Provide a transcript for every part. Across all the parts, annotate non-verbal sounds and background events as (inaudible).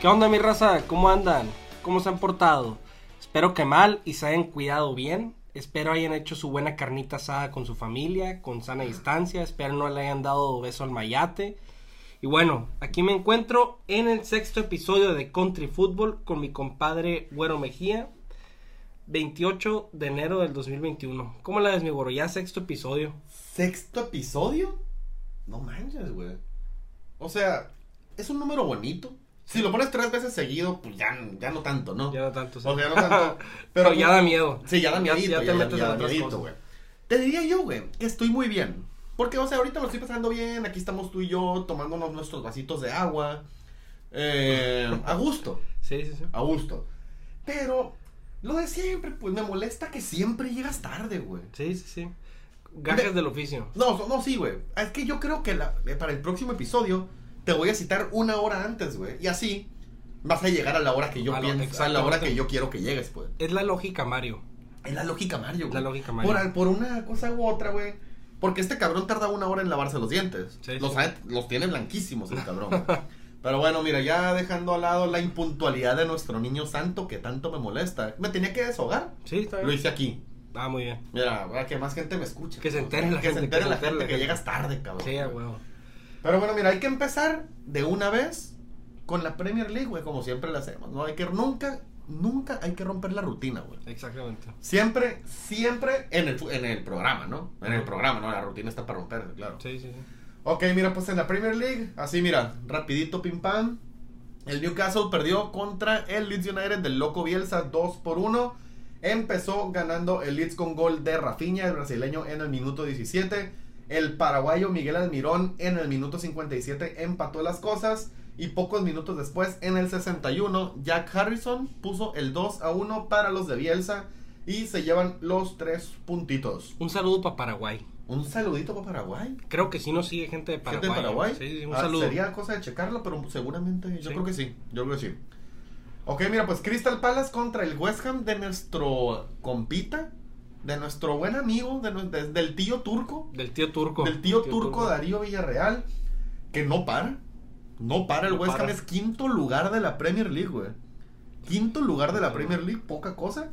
¿Qué onda mi raza? ¿Cómo andan? ¿Cómo se han portado? Espero que mal y se hayan cuidado bien. Espero hayan hecho su buena carnita asada con su familia, con sana distancia. Espero no le hayan dado beso al mayate. Y bueno, aquí me encuentro en el sexto episodio de Country Football con mi compadre Güero Mejía. 28 de enero del 2021. ¿Cómo la ves, mi güero? Ya sexto episodio. ¿Sexto episodio? No manches, güey. O sea, es un número bonito. Si lo pones tres veces seguido, pues ya, ya no tanto, ¿no? Ya no tanto. sí. O sea, ya no tanto. (laughs) Pero ya da miedo. Sí, ya da Ya- miedito. ya te ya- metes ya en otras miedito, cosas. Te diría yo, güey, que estoy muy bien. Porque, o sea, ahorita lo estoy pasando bien. Aquí estamos tú y yo tomándonos nuestros vasitos de agua. Eh, a gusto. (laughs) Sí, sí, sí. A gusto. Pero, lo de siempre, pues me molesta que siempre llegas tarde, güey. Sí, sí, sí. Gajes del oficio. No, no, sí, güey. Es que yo creo que la- eh, para el próximo episodio te voy a citar una hora antes, güey. Y así vas a llegar a la hora que yo A pienso, a la hora que yo quiero que llegues, pues. Es la lógica, Mario. Es la lógica Mario, güey. La lógica Mario. Por, por una cosa u otra, güey. Porque este cabrón tarda una hora en lavarse los dientes. Sí, los, sí. los tiene blanquísimos el cabrón. (laughs) Pero bueno, mira, ya dejando al lado la impuntualidad de nuestro niño santo que tanto me molesta. Me tenía que deshogar. Sí, está bien. Lo hice aquí. Ah, muy bien. Mira, para que más gente me escuche. Que se entere la que gente, se entere que se la entere gente la que gente. llegas tarde, cabrón. Sí, a huevo. Pero bueno, mira, hay que empezar de una vez con la Premier League, güey, como siempre la hacemos. No hay que nunca, nunca hay que romper la rutina, güey. Exactamente. Siempre, siempre en el, en el programa, ¿no? En el programa, ¿no? La rutina está para romperse, claro. Sí, sí, sí. Ok, mira, pues en la Premier League, así mira, rapidito pim pam. El Newcastle perdió contra el Leeds United del Loco Bielsa 2 por 1. Empezó ganando el Leeds con gol de Rafinha, el brasileño, en el minuto 17. El paraguayo Miguel Almirón en el minuto 57 empató las cosas. Y pocos minutos después, en el 61, Jack Harrison puso el 2 a 1 para los de Bielsa. Y se llevan los tres puntitos. Un saludo para Paraguay. Un saludito para Paraguay. Creo que sí nos sigue gente de Paraguay. ¿Gente de Paraguay? Sí, un Ah, saludo. Sería cosa de checarlo, pero seguramente yo Sí. creo que sí. Yo creo que sí. Ok, mira, pues Crystal Palace contra el West Ham de nuestro compita, de nuestro buen amigo, de del tío turco, Del tío turco. del tío, turco, Darío Villarreal, que no para. No para, el No West Ham es quinto lugar de la Premier League, güey. Quinto lugar de la. Premier League, poca cosa.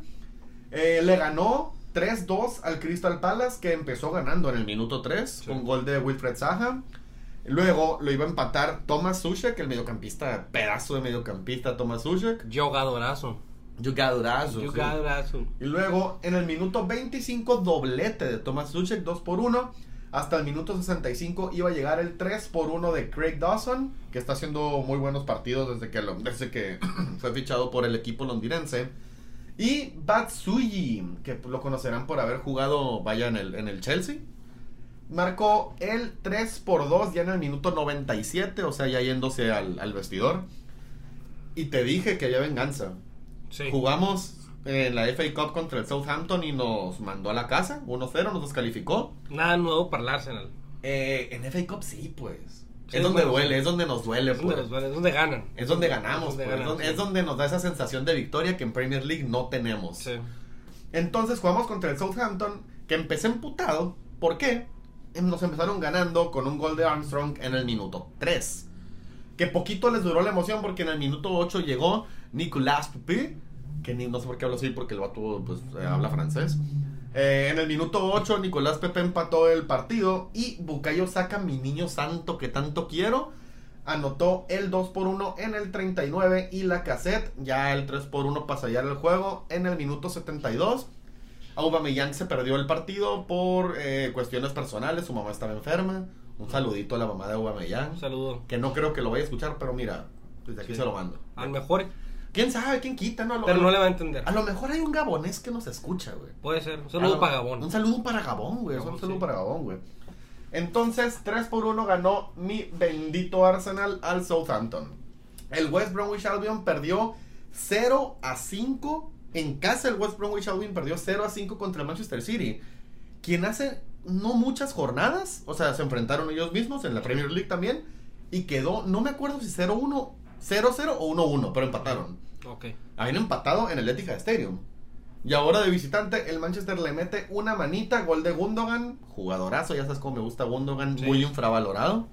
Eh, le ganó 3-2 al Crystal Palace, que empezó ganando en el minuto 3 Sí. con gol de Wilfred Zaha. Luego lo iba a empatar Thomas Sushek, el mediocampista, pedazo de mediocampista Thomas Sushek. Jugadorazo. Jugadorazo. sí. Y luego en el minuto 25 doblete de Thomas Suchek 2 por 1. Hasta el minuto 65 iba a llegar el 3 por 1 de Craig Dawson, que está haciendo muy buenos partidos desde que, lo- desde que (coughs) fue fichado por el equipo londinense. Y Batsuyi, que lo conocerán por haber jugado, vaya, en el, en el Chelsea. Marcó el 3 por 2 ya en el minuto 97, o sea, ya yéndose al, al vestidor. Y te dije que había venganza. Sí. Jugamos en la FA Cup contra el Southampton y nos mandó a la casa, 1-0, nos descalificó. Nada nuevo para el Arsenal. Eh, en FA Cup sí, pues. Sí, es donde bueno, duele, sí. es donde nos duele, Es donde, pues. los duele, es donde ganan. Es donde ganamos, Es donde pues. es, donde, donde nos da esa sensación de victoria que en Premier League no tenemos. Sí. Entonces jugamos contra el Southampton, que empecé emputado. ¿Por qué? Em, Nos empezaron ganando con un gol de Armstrong en el minuto 3. Que poquito les duró la emoción porque en el minuto 8 llegó Nicolas Pepe, que ni, no sé por qué hablo así porque el vato pues, eh, habla francés. Eh, en el minuto 8 Nicolás Pepe empató el partido y Bukayo saca mi niño santo que tanto quiero. Anotó el 2 por 1 en el 39 y la cassette ya el 3 por 1 para sellar el juego en el minuto 72. Aubameyang se perdió el partido por eh, cuestiones personales, su mamá estaba enferma. Un saludito a la mamá de Aubameyang, Un saludo. que no creo que lo vaya a escuchar, pero mira, desde aquí Sí. se lo mando. Al mejor, ¿Quién sabe? ¿Quién quita? No, lo- pero no le va a entender. a lo mejor hay un gabonés que nos escucha, güey. Puede ser. Un saludo para Gabón. Un saludo para Gabón, güey. Gabón, Un saludo sí. para Gabón, güey. Entonces, 3 por 1 ganó mi bendito Arsenal al Southampton. El West Bromwich Albion perdió 0 a 5 en casa. El West Bromwich Albion perdió 0 a 5 contra el Manchester City. Quien hace no muchas jornadas, o sea, se enfrentaron ellos mismos en la Premier League también. Y quedó, no me acuerdo si 0-1, 0-0 o 1-1, pero empataron. Ok. Habían empatado en el Etihad Stadium. Y ahora de visitante, el Manchester le mete una manita, gol de Gundogan, jugadorazo, ya sabes cómo me gusta Gundogan, Sí. muy infravalorado.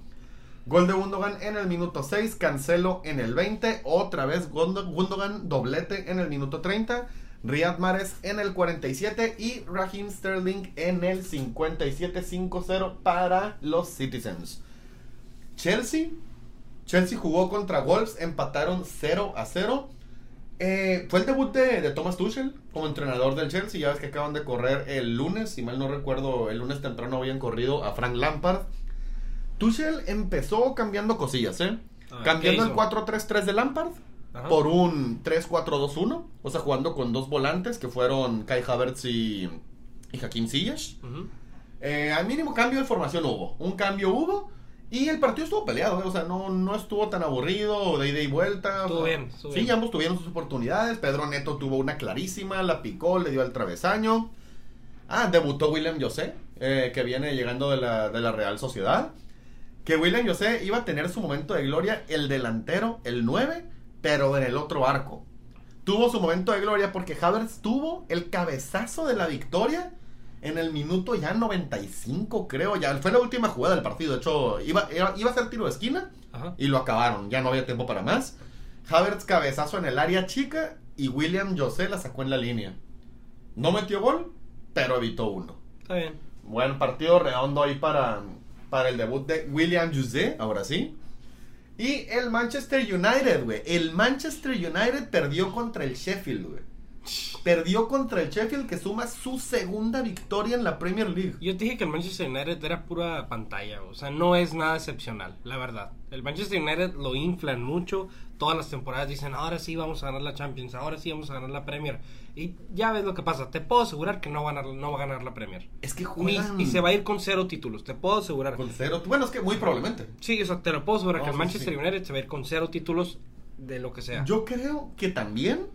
Gol de Gundogan en el minuto 6, Cancelo en el 20, otra vez Gundo- Gundogan doblete en el minuto 30, Riyad Mahrez en el 47 y Raheem Sterling en el 57-5-0 para los Citizens. Chelsea, Chelsea jugó contra Wolves, empataron 0 a 0. Eh, fue el debut de, de Thomas Tuchel como entrenador del Chelsea. Ya ves que acaban de correr el lunes, si mal no recuerdo, el lunes temprano habían corrido a Frank Lampard. Tuchel empezó cambiando cosillas, ¿eh? Ah, cambiando ¿qué el hizo? 4-3-3 de Lampard Ajá. por un 3-4-2-1. O sea, jugando con dos volantes que fueron Kai Havertz y, y Hakim Ziyech. Eh, al mínimo cambio de formación hubo. Un cambio hubo. Y el partido estuvo peleado, ¿eh? o sea, no, no estuvo tan aburrido, de ida y vuelta. Estuvo o sea, bien, estuvo sí, bien. ambos tuvieron sus oportunidades. Pedro Neto tuvo una clarísima, la picó, le dio al travesaño. Ah, debutó William José, eh, que viene llegando de la, de la Real Sociedad. Que William José iba a tener su momento de gloria, el delantero, el 9, pero en el otro arco. Tuvo su momento de gloria porque Havertz tuvo el cabezazo de la victoria en el minuto ya 95, creo. Ya fue la última jugada del partido. De hecho, iba, iba, a ser tiro de esquina Ajá. y lo acabaron. Ya no había tiempo para más. Havertz cabezazo en el área chica y William José la sacó en la línea. No metió gol, pero evitó uno. Está bien. Buen partido redondo ahí para, para el debut de William José, ahora sí. Y el Manchester United, güey. El Manchester United perdió contra el Sheffield, güey. Perdió contra el Sheffield que suma su segunda victoria en la Premier League. Yo te dije que el Manchester United era pura pantalla, o sea, no es nada excepcional, la verdad. El Manchester United lo inflan mucho, todas las temporadas dicen, ahora sí vamos a ganar la Champions, ahora sí vamos a ganar la Premier. Y ya ves lo que pasa, te puedo asegurar que no va a ganar, no va a ganar la Premier. Es que Ni- juegan y se va a ir con cero títulos, te puedo asegurar. con cero. Bueno, es que muy probablemente. Sí, o sea, te lo puedo asegurar No, que el Manchester sí. United se va a ir con cero títulos de lo que sea. Yo creo que también,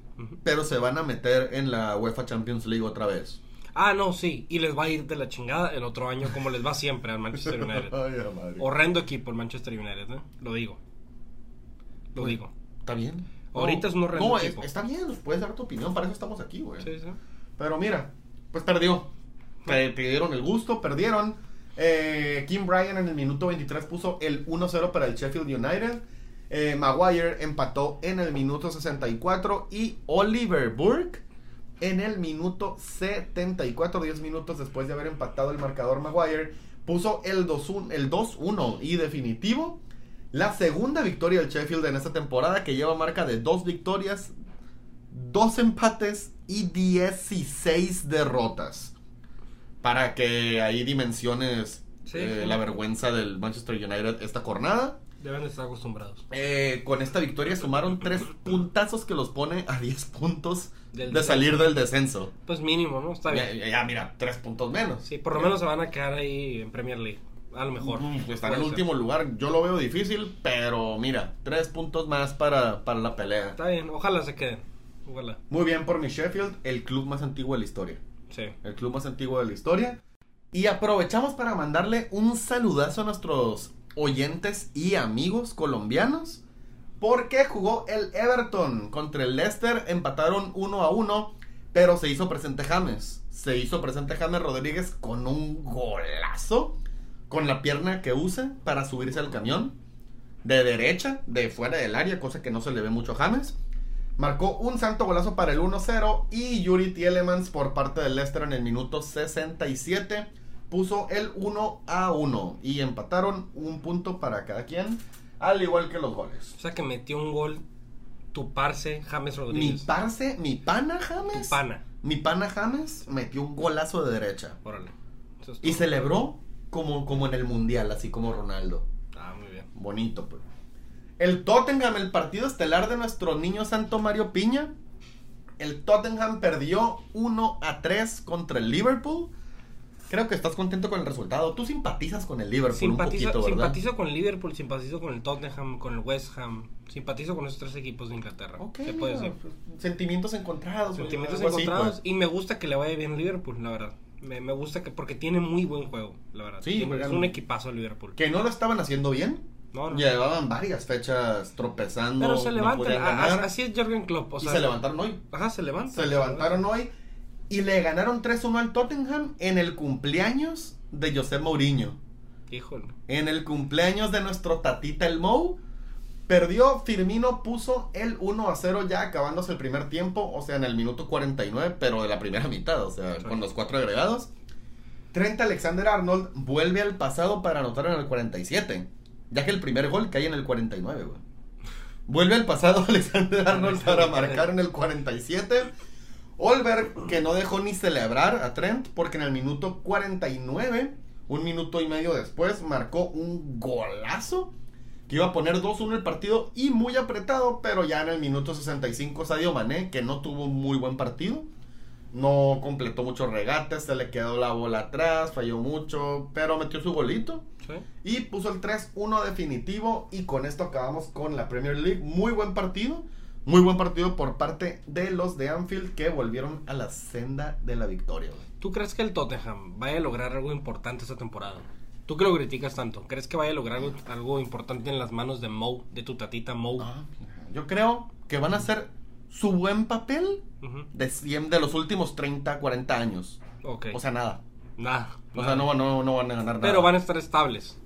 Pero se van a meter en la UEFA Champions League otra vez. Ah, no, sí, y les va a ir de la chingada el otro año como les va siempre al Manchester (laughs) United. Ay, madre. Horrendo equipo el Manchester United, ¿eh? Lo digo. Lo Pues, digo. Está bien. Ahorita es un horrendo No, es- equipo. está bien, puedes dar tu opinión, para eso estamos aquí, güey. Sí, sí. Pero mira, pues perdió. Te, te dieron el gusto, perdieron. Eh, Kim Bryan en el minuto 23 puso el 1-0 para el Sheffield United. Eh, Maguire empató en el minuto 64 y Oliver Burke en el minuto 74, 10 minutos después de haber empatado el marcador Maguire, puso el 2-1 el 2-1 y definitivo. La segunda victoria del Sheffield en esta temporada que lleva marca de dos victorias, dos empates y 16 derrotas. Para que ahí dimensiones Sí, eh, sí. la vergüenza del Manchester United esta jornada. Deben de estar acostumbrados. Eh, con esta victoria sumaron tres puntazos que los pone a 10 puntos Del de salir del descenso. Pues mínimo, ¿no? Está bien. ya, ya, mira, tres puntos menos. Sí, por lo menos se van a quedar ahí en Premier League. A lo mejor. Mm, Están en Puede último lugar. Yo lo veo difícil, pero mira, tres puntos más para, para la pelea. Está bien, ojalá se queden. Ojalá. Muy bien por mi Sheffield, el club más antiguo de la historia. Sí. el club más antiguo de la historia. Y aprovechamos para mandarle un saludazo a nuestros oyentes y amigos colombianos. Porque jugó el Everton contra el Leicester, empataron 1 a 1, pero se hizo presente James. Se hizo presente James Rodríguez con un golazo, con la pierna que usa para subirse al camión, de derecha, de fuera del área, cosa que no se le ve mucho a James. Marcó un santo golazo para el 1-0 y Yuri Tielemans por parte del Leicester en el minuto 67 puso el 1 a 1 y empataron un punto para cada quien, al igual que los goles. O sea que metió un gol tu parce James Mi Rodríguez. parce, mi pana James, Tu pana. mi pana James metió un golazo de derecha Órale. Es y celebró como, como en el mundial, así como Ronaldo. Ah, muy bien. Bonito, pues. El Tottenham, el partido estelar de nuestro niño santo Mario Piña. El Tottenham perdió 1 a 3 contra el Liverpool. Creo que estás contento con el resultado. Tú simpatizas con el Liverpool Simpatizo, un poquito, ¿verdad? simpatizo con el Liverpool, simpatizo con el Tottenham, con el West Ham, simpatizo con esos tres equipos de Inglaterra. Ok, ¿Qué puede mira, ser? pues, sentimientos encontrados. Sentimientos así, encontrados pues. y me gusta que le vaya bien Liverpool, la verdad. Me, me gusta que porque tiene muy buen juego, la verdad. Sí, Tiene- es un equipazo el Liverpool. Que no lo estaban haciendo bien. No, no. Llevaban varias fechas tropezando. Pero se levantan, así es Jürgen Klopp, o y sea, se levantaron hoy. Ajá, se levantan. Se levantaron hoy y le ganaron 3-1 al Tottenham en el cumpleaños de José Mourinho. Híjole. En el cumpleaños de nuestro tatita el Mou. Perdió, Firmino puso el 1 a 0 ya acabándose el primer tiempo, o sea, en el minuto 49, pero de la primera mitad, o sea, Sí. con los cuatro agregados. Trent Alexander Arnold vuelve al pasado para anotar en el 47, ya que el primer gol cae en el 49, güey. Vuelve al pasado (laughs) Alexander Arnold para marcar en el 47. Olberg, que no dejó ni celebrar a Trent, porque en el minuto 49, un minuto y medio después, marcó un golazo que iba a poner 2-1 el partido y muy apretado, pero ya en el minuto 65 Sadio Mané, que no tuvo un muy buen partido, no completó muchos regates, se le quedó la bola atrás, falló mucho, pero metió su golito Sí. y puso el 3-1 definitivo y con esto acabamos con la Premier League. Muy buen partido, muy buen partido por parte de los de Anfield que volvieron a la senda de la victoria. güey. ¿Tú crees que el Tottenham vaya a lograr algo importante esta temporada? Tú que lo criticas tanto, ¿crees que vaya a lograr algo, algo importante en las manos de Mo, de tu tatita Mo? Ah, Yo creo que van a hacer su buen papel Ujú. de, siem- de los últimos 30, 40 años. Ok. O sea, nada. nada. O nada. sea, no, no, no van a ganar nada. Pero van a estar estables.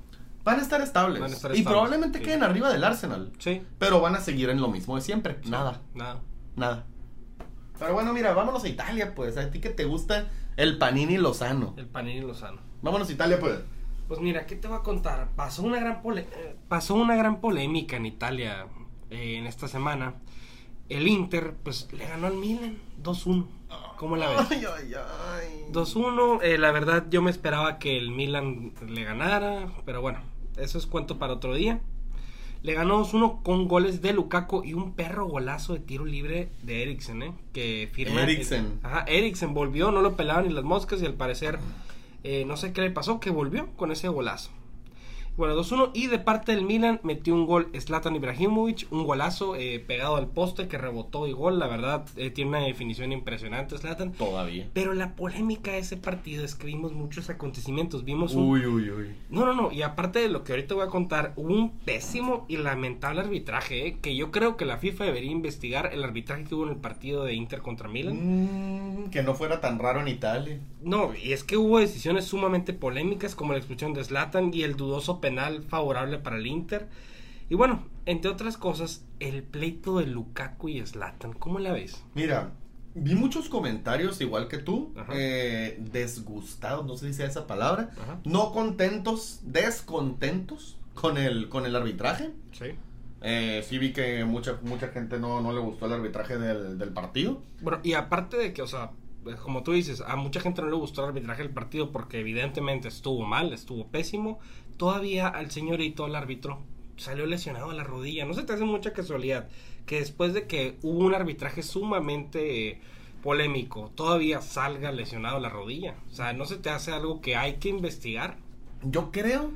Van a estar estables. Van a estar y estables, probablemente sí. queden arriba del Arsenal. Sí. Pero van a seguir en lo mismo de siempre. Nada. Nada. Nada. Pero bueno, mira, vámonos a Italia, pues. A ti que te gusta el Panini Lozano. El Panini Lozano. Vámonos a Italia, pues. Pues mira, ¿qué te voy a contar? Pasó una gran, pole- eh, pasó una gran polémica en Italia eh, en esta semana. El Inter, pues, le ganó al Milan 2-1. ¿Cómo la ves? Ay, ay, ay. 2-1, eh, la verdad yo me esperaba que el Milan le ganara, pero bueno, eso es cuento para otro día. Le ganó 2-1 con goles de Lukaku y un perro golazo de tiro libre de Eriksen, ¿eh? Que firma. Eriksen. Ajá, Eriksen volvió, no lo pelaban ni las moscas y al parecer eh, no sé qué le pasó, que volvió con ese golazo. Bueno, 2-1 y de parte del Milan metió un gol Zlatan Ibrahimovic, un golazo eh, pegado al poste que rebotó y gol, la verdad eh, tiene una definición impresionante Zlatan. Todavía. Pero la polémica de ese partido es que vimos muchos acontecimientos. Vimos un. Uy, uy, uy. No, no, no. Y aparte de lo que ahorita voy a contar, hubo un pésimo y lamentable arbitraje. ¿eh? Que yo creo que la FIFA debería investigar el arbitraje que hubo en el partido de Inter contra Milan. Mm, que no fuera tan raro en Italia. No, y es que hubo decisiones sumamente polémicas, como la expulsión de Zlatan y el dudoso penal favorable para el Inter. Y bueno, entre otras cosas, el pleito de Lukaku y Zlatan. ¿Cómo la ves? Mira, vi muchos comentarios, igual que tú, eh, desgustados, no sé si sea esa palabra, Ajá. no contentos, descontentos con el, con el arbitraje. Sí. Eh, sí vi que mucha, mucha gente no, no le gustó el arbitraje del, del partido. Bueno, y aparte de que, o sea, como tú dices, a mucha gente no le gustó el arbitraje del partido porque evidentemente estuvo mal, estuvo pésimo. Todavía al señorito, el árbitro, salió lesionado a la rodilla. No se te hace mucha casualidad que después de que hubo un arbitraje sumamente polémico, todavía salga lesionado a la rodilla. O sea, no se te hace algo que hay que investigar. Yo creo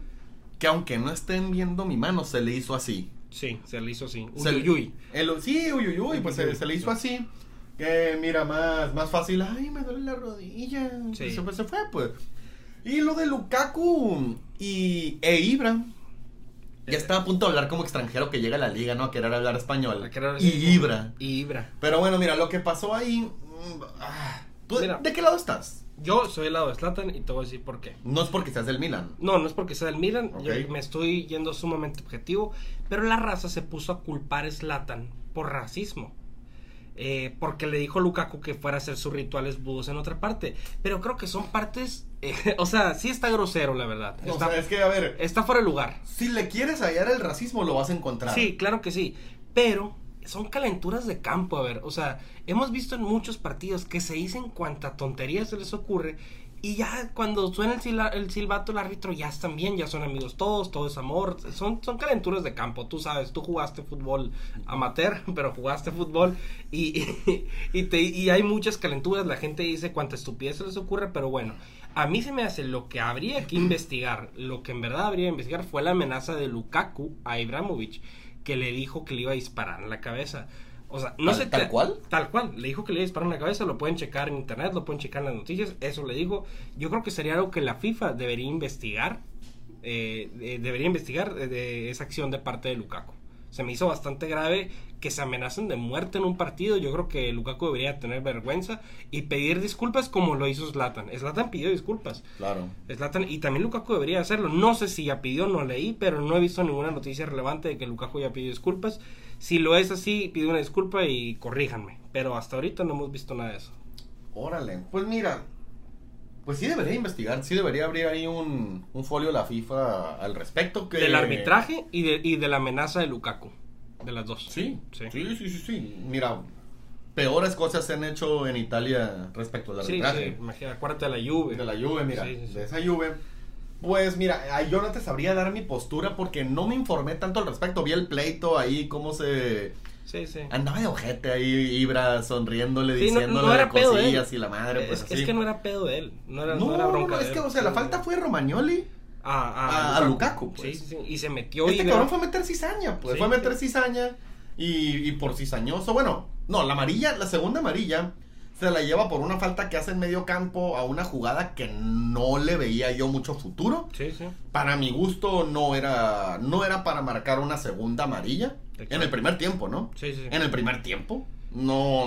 que aunque no estén viendo mi mano, se le hizo así. Sí, se le hizo así. Se- Uyuyuy. el- sí, uy, uy, uy, pues se, se le hizo así. Que mira, más, más fácil. Ay, me duele la rodilla. Sí. Se, fue, se fue, pues. Y lo de Lukaku y e Ibra. Ya Eh. estaba a punto de hablar como extranjero que llega a la liga, ¿no? A querer hablar español. A querer y Ibra. Y Ibra. Pero bueno, mira, lo que pasó ahí. mm, ah, ¿tú Mira. ¿De qué lado estás? Yo soy el lado de Slatan y te voy a decir por qué. No es porque seas del Milan. No, no es porque sea del Milan, yo me estoy yendo sumamente objetivo, pero la raza se puso a culpar a Zlatan por racismo. Eh, porque le dijo Lukaku que fuera a hacer sus rituales budos en otra parte. Pero creo que son partes. eh, (laughs) o sea, sí está grosero, la verdad. O Está, sea, es que, a ver, está fuera de lugar. si le quieres hallar el racismo, lo vas a encontrar. Sí, claro que sí. Pero son calenturas de campo, a ver. O sea, hemos visto en muchos partidos que se dicen cuanta tontería se les ocurre Y ya cuando suena el, sila- el silbato, el árbitro ya están bien, ya son amigos todos, todo es amor, son, son calenturas de campo, tú sabes, tú jugaste fútbol amateur, (laughs) pero jugaste fútbol y, y, te- y hay muchas calenturas, la gente dice cuánta estupidez se les ocurre, pero bueno, a mí se me hace lo que habría que investigar, lo que en verdad habría que investigar fue la amenaza de Lukaku a Ibrahimovic, que le dijo que le iba a disparar en la cabeza. O sea, no ¿Tal- sé tal cual? Tal cual, le dijo que le iba a disparar en la cabeza, lo pueden checar en internet, lo pueden checar en las noticias, eso le dijo. Yo creo que sería algo que la FIFA debería investigar, eh, eh, debería investigar de, de esa acción de parte de Lukaku. Se me hizo bastante grave que se amenacen de muerte en un partido. Yo creo que Lukaku debería tener vergüenza y pedir disculpas como lo hizo Zlatan. Zlatan pidió disculpas. Claro. Zlatan, y también Lukaku debería hacerlo. No sé si ya pidió, no leí, pero no he visto ninguna noticia relevante de que Lukaku ya pidió disculpas. Si lo es así, pido una disculpa y corríjanme. Pero hasta ahorita no hemos visto nada de eso. Órale, pues mira, pues sí debería investigar, sí debería abrir ahí un, un folio la FIFA al respecto. Que... Del arbitraje y de, y de la amenaza de Lukaku. De las dos. Sí, Sí. sí, sí, sí, sí. Mira, peores cosas se han hecho en Italia respecto al Sí, arbitraje. sí, imagina, acuérdate de la Juve. De la Juve, mira, Sí, sí, sí. de esa Juve. Pues mira, yo no te sabría dar mi postura porque no me informé tanto al respecto. Vi el pleito ahí, cómo se... Sí, sí. Andaba de ojete ahí, Ibra, sonriéndole, Sí, no- diciéndole no era de pedo de él. cosillas y la madre, pues es, así. es que no era pedo de él. No era, No, no era bronca no, de es él. que, o sea, la falta fue Romagnoli. a, a- a Lukaku, pues. Sí, sí. Y se metió Este cabrón fue a meter cizaña, pues. Fue a meter cizaña y, y por cizañoso. Bueno, no, la amarilla, la segunda amarilla se la lleva por una falta que hace en medio campo a una jugada que no le veía yo mucho futuro. Sí, sí. Para mi gusto no era, no era para marcar una segunda amarilla. Exacto. En el primer tiempo, ¿no? Sí, sí. En el primer tiempo. No,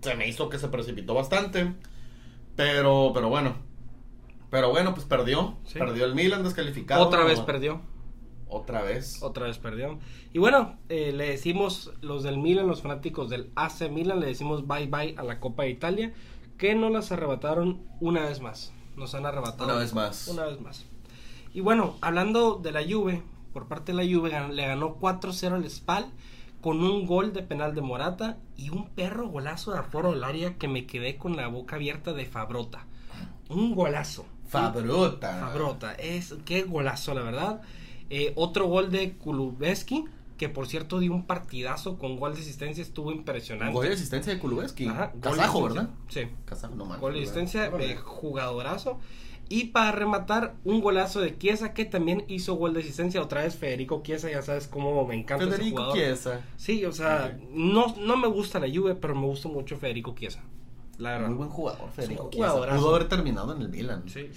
se me hizo que se precipitó bastante. Pero, pero bueno. Pero bueno, pues perdió. Sí. Perdió el Milan descalificado. Otra vez perdió. Otra vez. Otra vez perdió. Y bueno, eh, le decimos los del Milan, los fanáticos del AC Milan, le decimos bye bye a la Copa de Italia, que nos las arrebataron una vez más. Nos han arrebatado. Una vez más. Una vez más. Y bueno, hablando de la Juve, por parte de la Juve le ganó 4-0 al Spal con un gol de penal de Morata y un perro golazo de aforo del área que me quedé con la boca abierta de Fabrota. Un golazo. Fabrota. Fabrota, es qué golazo, la verdad. Eh, otro gol de Kulubeski, que por cierto dio un partidazo con gol de asistencia, estuvo impresionante. Gol de asistencia de Kulubeski. Ajá, Kazajo. ¿verdad? Sí. Kazajo, no mames. Gol de asistencia, eh, jugadorazo. Y para rematar, un golazo de Chiesa que también hizo gol de asistencia. Otra vez Federico Chiesa, ya sabes cómo me encanta ese Federico jugador. Chiesa. Sí, o sea, no, no me gusta la Juve, pero me gusta mucho Federico Chiesa. La verdad. Muy buen jugador, Federico Chiesa. Pudo haber terminado en el Milan. Sí.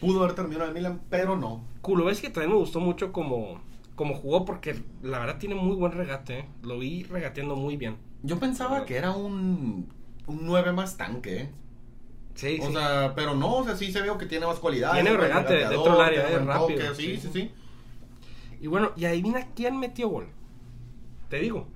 Pudo haber terminado en Milan, pero no. Kuloveski también me gustó mucho como, como jugó porque la verdad tiene muy buen regate. ¿eh? Lo vi regateando muy bien. Yo pensaba que era un, un 9 más tanque, ¿eh? Sí, O sí. sea, pero no, o sea, sí se veo que tiene más cualidades. Tiene regate dentro del área, eh, rápido, toque, sí, sí, sí. sí. Y bueno, y adivina quién metió gol. Te digo,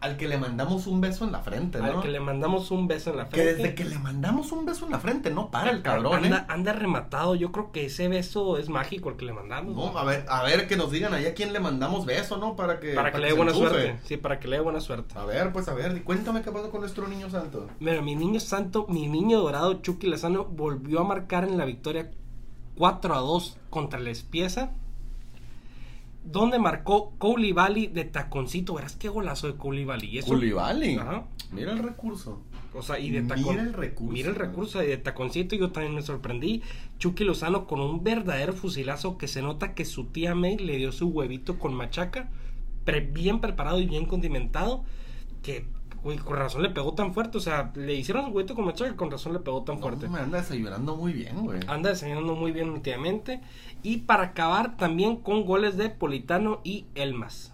Al que le mandamos un beso en la frente, ¿no? al que le mandamos un beso en la Que frente. desde que le mandamos un beso en la frente, no para el cabrón, anda, ¿eh? anda rematado. Yo creo que ese beso es mágico el que le mandamos. No, ¿no? a ver, a ver que nos digan ahí a quién le mandamos beso, ¿no? Para que, para que le dé buena enchufe. suerte. Sí, para que le dé buena suerte. A ver, pues a ver, cuéntame qué pasó con nuestro niño santo. Mira, mi niño santo, mi niño dorado, Chucky Lozano, volvió a marcar en la victoria 4 a 2 contra la Espieza. Donde marcó Koulibaly de taconcito. Verás qué golazo de Koulibaly. Y eso- Koulibaly. Ajá. Mira el recurso. O sea, y de tacon- Mira el recurso. Mira el recurso y de taconcito yo también me sorprendí. Chucky Lozano con un verdadero fusilazo que se nota que su tía May le dio su huevito con machaca, pre- bien preparado y bien condimentado, que güey, con razón le pegó tan fuerte. O sea, le hicieron su huevito con machaca, con razón le pegó tan fuerte. Me anda desayunando muy bien, güey. Anda desayunando muy bien últimamente. Y para acabar también con goles de Politano y Elmas.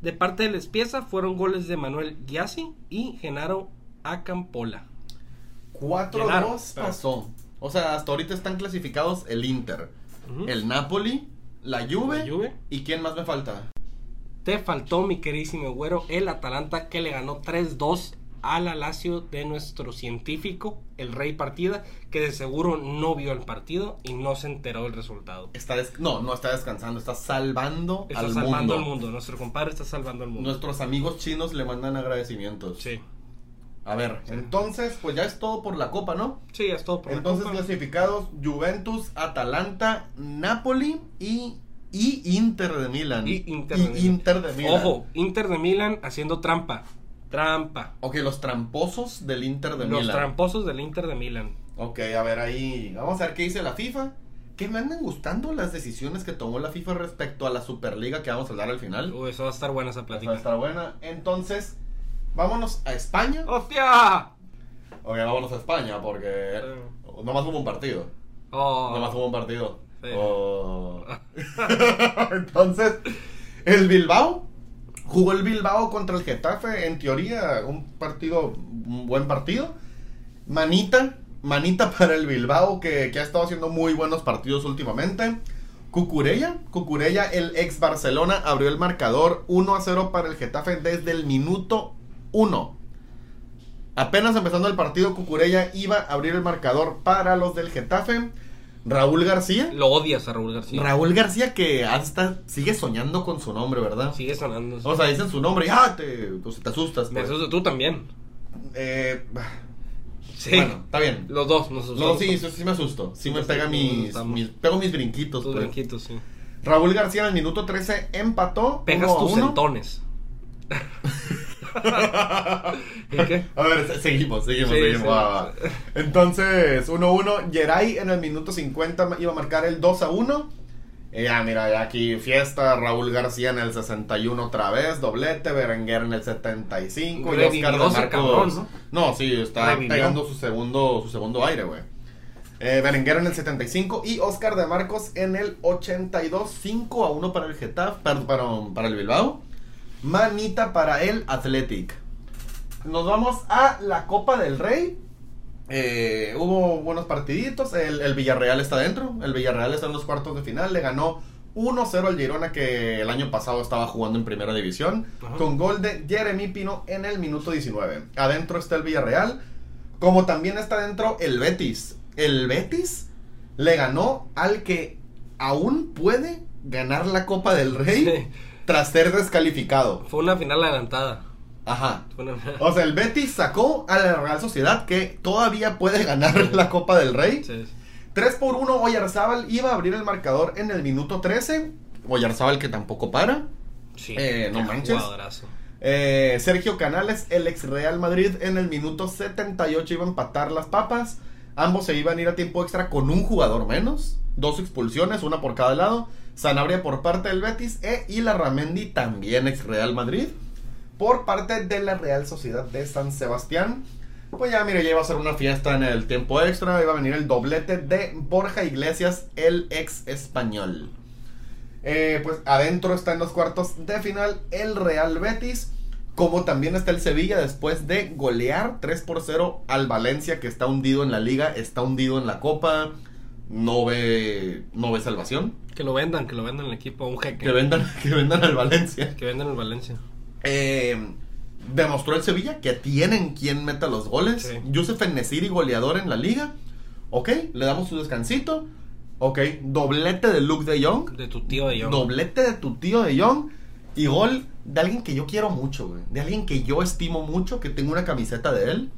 De parte del Espieza fueron goles de Manuel Giassi y Genaro Acampola. 4-2 Llenaron, pero- pasó. O sea, hasta ahorita están clasificados el Inter, el Napoli, la Juve, La Juve. ¿Y quién más me falta? Te faltó, mi queridísimo güero, el Atalanta que le ganó 3-2 a la Lazio de nuestro científico, el Rey Partida, que de seguro no vio el partido y no se enteró del resultado. Está no, no está descansando, está salvando Está al salvando mundo. al mundo, nuestro compadre está salvando al mundo. Nuestros amigos chinos le mandan agradecimientos. Sí. A ver, entonces, pues ya es todo por la Copa, ¿no? Sí, es todo por la Entonces Copa. clasificados Juventus, Atalanta, Napoli y, y Inter de Milán. Y Inter Y de. Inter de Milán. Ojo, Inter de Milán haciendo trampa. Trampa. Ok, los tramposos del Inter de Los Milán. tramposos del Inter de Milán. Ok, a ver ahí. Vamos a ver qué dice la FIFA. Que me andan gustando las decisiones que tomó la FIFA respecto a la Superliga que vamos a hablar al final. Uy, eso va a estar buena esa Esa va a plática. estar buena. Entonces, vámonos a España. ¡Hostia! Ok, vámonos a España porque nomás hubo un partido. Oh. Nomás hubo un partido. Sí. Oh. (laughs) Entonces, el Bilbao jugó el Bilbao contra el Getafe. En teoría, un partido, un buen partido. Manita, manita (laughs) para el Bilbao que, que ha estado haciendo muy buenos partidos últimamente. Cucurella, Cucurella, el ex Barcelona, abrió el marcador 1 a 0 para el Getafe desde el minuto 1. Apenas empezando el partido, Cucurella iba a abrir el marcador para los del Getafe. Raúl García. Lo odias a Raúl García. Raúl García que hasta sigue soñando con su nombre, ¿verdad? Sigue sonando. O sea, dicen su nombre y ah, te, pues, te asustas. Me asusta, tú también. Eh, Sí. Bueno, está bien. Los dos nos No, asustamos. sí, sí, sí me asusto. Sí me pega mis, mis- Pego mis brinquitos. Tus brinquitos, sí. Raúl García en el minuto 13 empató. Pegas uno tus centones. (laughs) ¿Y qué? A ver, se- seguimos, seguimos, Sí, seguimos. sí. va, va. Entonces, 1-1. Geray en el minuto 50 iba a marcar el 2-1. Y ya, mira, ya aquí fiesta. Raúl García en el 61 otra vez. Doblete. Berenguer en el 75. Y Oscar de Marcos. cabrón, ¿no? sí, está Revivió. pegando su segundo, su segundo aire, güey. Eh, Berenguer en el 75 y Oscar de Marcos en el 82. 5 a 1 para el Getafe, para, para, para el Bilbao. Manita para el Athletic. Nos vamos a la Copa del Rey. Eh, hubo buenos partiditos. El, el Villarreal está dentro. El Villarreal está en los cuartos de final. Le ganó 1-0 al Girona que el año pasado estaba jugando en primera división. Ajá. Con gol de Jeremy Pino en el minuto 19. Adentro está el Villarreal. Como también está dentro el Betis. El Betis le ganó al que aún puede ganar la Copa del Rey Sí. Tras ser descalificado. Fue una final adelantada. Ajá. Una- O sea, el Betis sacó a la Real Sociedad que todavía puede ganar la Copa del Rey. Sí, sí. 3 por 1, Oyarzábal iba a abrir el marcador en el minuto 13. Oyarzábal que tampoco para. Sí, Eh, no manches. Eh, Sergio Canales, el ex Real Madrid, en el minuto 78 iba a empatar las papas. Ambos se iban a ir a tiempo extra con un jugador menos. Dos expulsiones, una por cada lado. Sanabria por parte del Betis e Ilarramendi, también ex Real Madrid, por parte de la Real Sociedad de San Sebastián. Pues ya, mire, ya iba a ser una fiesta en el tiempo extra. Iba a venir el doblete de Borja Iglesias, el ex español. Eh, pues adentro está en los cuartos de final el Real Betis. Como también está el Sevilla después de golear 3 por 0 al Valencia que está hundido en la liga, está hundido en la copa. No ve, no ve salvación. Que lo vendan, que lo vendan el equipo a un jeque. Que vendan, (laughs) que vendan al Valencia. Que vendan el Valencia. Eh, demostró el Sevilla que tienen quien meta los goles. Sí. Yusef Nesiri goleador en la liga. Ok, le damos su descansito. Ok, doblete de Luke de Jong. De tu tío de Young. Doblete de tu tío de Young. Y gol de alguien que yo quiero mucho, güey. De alguien que yo estimo mucho, que tengo una camiseta de él.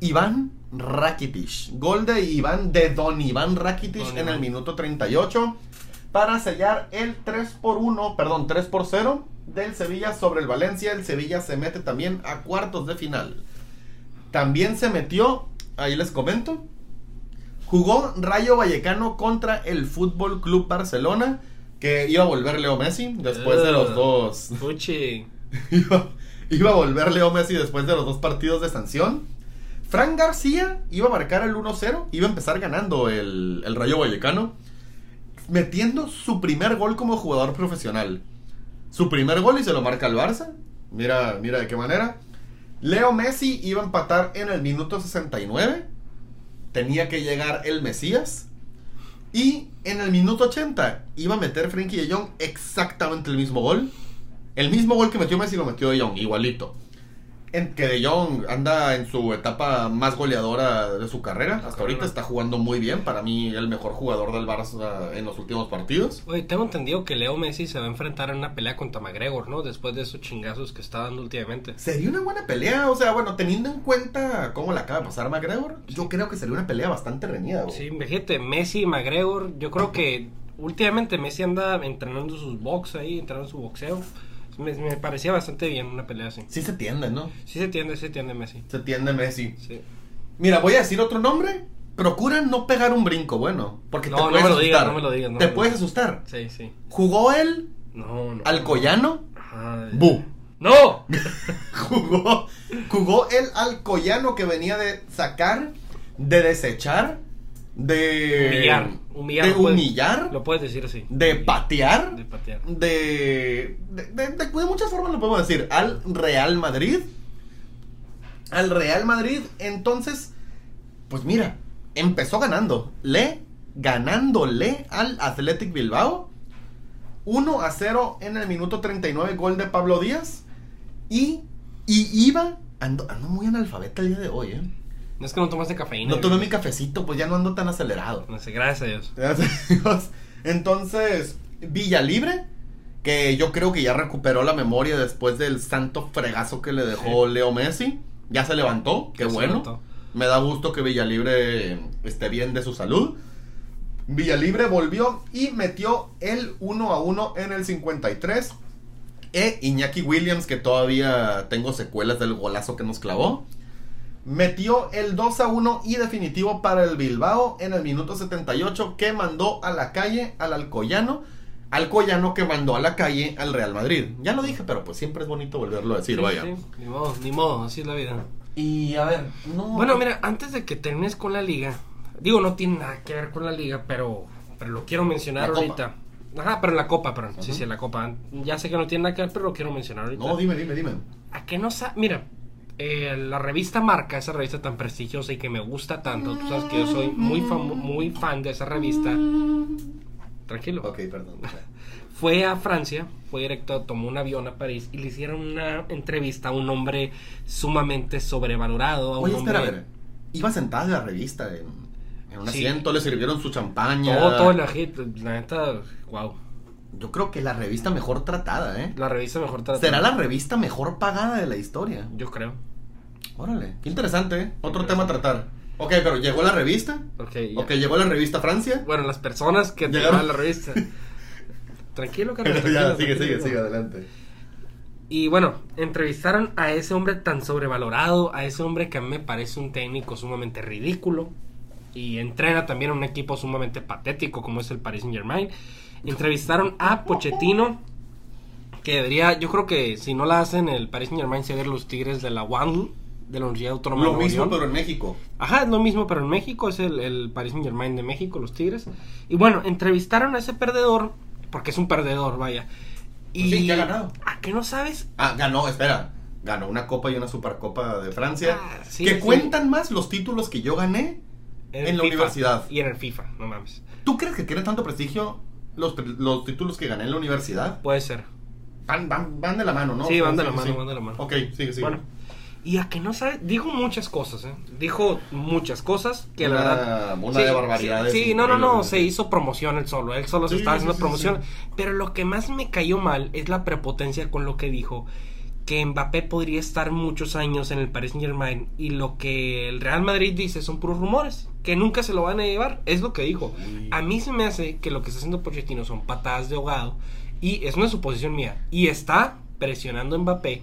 Iván Rakitic. Gol de Iván, de Don Iván Rakitic Don en Iván. el minuto 38. Para sellar el 3 por 1, perdón, 3 por 0 del Sevilla sobre el Valencia. El Sevilla se mete también a cuartos de final. También se metió, ahí les comento, Jugó Rayo Vallecano contra el Fútbol Club Barcelona, que iba a volver Leo Messi después de los dos. (laughs) Iba, iba a volver Leo Messi después de los dos partidos de sanción. Frank García iba a marcar el 1-0, iba a empezar ganando el, el Rayo Vallecano, metiendo su primer gol como jugador profesional. Su primer gol y se lo marca el Barça. Mira, mira de qué manera. Leo Messi iba a empatar en el minuto 69. Tenía que llegar el Mesías. Y en el minuto 80 iba a meter Frenkie de Jong exactamente el mismo gol. El mismo gol que metió Messi lo metió de Jong, igualito. En que De Jong anda en su etapa más goleadora de su carrera. Hasta ahorita está jugando muy bien. Para mí, el mejor jugador del Barça en los últimos partidos. Oye, tengo entendido que Leo Messi se va a enfrentar en una pelea contra McGregor, ¿no? Después de esos chingazos que está dando últimamente. Sería una buena pelea. O sea, bueno, teniendo en cuenta cómo la acaba de pasar McGregor, yo creo que sería una pelea bastante reñida. güey. Sí, fíjate, Messi y McGregor, yo creo que últimamente Messi anda entrenando sus box ahí, entrenando su boxeo. Me, me parecía bastante bien una pelea así. Sí se tiende, ¿no? Sí se tiende, se tiende Messi. Se tiende Messi. Sí. Mira, voy a decir otro nombre. Procura no pegar un brinco, bueno. Porque No, te no puedes me lo asustar. digas, no me lo digas, no te puedes asustar. Sí, sí. ¿Jugó él No, no. Alcoyano? Ajá. Bu. ¡No! (laughs) Jugó, jugó el Alcoyano que venía de sacar, de desechar, de Humillar. Humillar. de lo puedes- humillar, Lo puedes decir así. de patear, De patear. de de, de- de- de muchas formas lo podemos decir, al Real Madrid. Al Real Madrid, entonces, pues mira, empezó ganando, le ganándole al Athletic Bilbao. 1 a 0 en el minuto 39, gol de Pablo Díaz. Y, y iba, ando, ando muy analfabeta el día de hoy, ¿eh? No es que no tomaste cafeína. No tomé mi cafecito, pues ya no ando tan acelerado. No sé, gracias a Dios. Gracias a Dios. Entonces, Villa Libre, que yo creo que ya recuperó la memoria después del santo fregazo que le dejó Leo Messi. Ya se levantó, qué Ya bueno. levantó. Me da gusto que Villalibre esté bien de su salud. Villalibre volvió y metió el 1 a 1 en el 53. E Iñaki Williams, que todavía tengo secuelas del golazo que nos clavó. Metió el 2 a 1 y definitivo para el Bilbao en el minuto 78 que mandó a la calle al Alcoyano. Alcoyano que mandó a la calle al Real Madrid. Ya lo dije, pero pues siempre es bonito volverlo a decir, Sí, vaya. sí, Ni modo, ni modo, así es la vida. Y a ver, no. Bueno, mira, antes de que termines con la liga, digo, no tiene nada que ver con la liga, pero, pero lo quiero mencionar La copa. ahorita. Ajá, pero en la copa, perdón. Sí, sí, en la copa. Ya sé que no tiene nada que ver, pero lo quiero mencionar ahorita. No, dime, dime, dime. ¿A qué no sa Mira, eh, la revista Marca, esa revista tan prestigiosa y que me gusta tanto, tú sabes que yo soy muy, muy fan de esa revista. Tranquilo. Ok, perdón. (laughs) Fue a Francia, fue directo, tomó un avión a París y le hicieron una entrevista a un hombre sumamente sobrevalorado. A un Oye, espera, a ver. Iba sentada en la revista en, en un Sí. asiento, le sirvieron su champaña. Todo, todo el agite, la neta, wow. Yo creo que la revista mejor tratada, ¿eh? La revista mejor tratada. Será la revista mejor pagada de la historia. Yo creo. Órale, qué interesante, ¿eh? Otro tema a tratar. Ok, pero ¿llegó la revista? Ok, ya. Ok, ¿llegó la revista a Francia? Bueno, las personas que Llegaron. llegaron la revista. (laughs) Tranquilo, Carlos. ya, tranquilo, sigue, sigue, sigue, adelante. Y bueno, entrevistaron a ese hombre tan sobrevalorado, a ese hombre que a mí me parece un técnico sumamente ridículo y entrena también a un equipo sumamente patético como es el Paris Saint Germain. Entrevistaron a Pochettino, que debería, yo creo que si no la hacen el Paris Saint Germain sería los Tigres de la UAN, de la Universidad Autónoma Lo de Nuevo mismo, pero en México. Ajá, es lo mismo, pero en México es el, el Paris Saint Germain de México, los Tigres. Y bueno, entrevistaron a ese perdedor, porque es un perdedor, vaya. Y Sí, ¿qué ha ganado? ¿A qué no sabes? Ah, ganó, espera. Ganó una copa y una supercopa de Francia. Ah, sí, que sí. cuentan más los títulos que yo gané. En la FIFA. universidad. Y en el FIFA, no mames. ¿Tú crees que tiene tanto prestigio los, los títulos que gané en la universidad? Puede ser. Van, van, van de la mano, ¿no? Sí, van de la mano, sí. van de la mano. Ok, sigue, sigue. Bueno, y a que no sabe, dijo muchas cosas, ¿eh? Dijo muchas cosas que la Una- verdad. una de barbaridades Sí, sí, no, no, no, se hizo promoción él solo, él solo se Sí, estaba sí, haciendo sí, promoción. sí. Pero lo que más me cayó mal es la prepotencia con lo que dijo. Que Mbappé podría estar muchos años en el Paris Saint Germain y lo que el Real Madrid dice son puros rumores, que nunca se lo van a llevar, es lo que dijo. A mí se me hace que lo que está haciendo Pochettino son patadas de ahogado y es una suposición mía y está presionando a Mbappé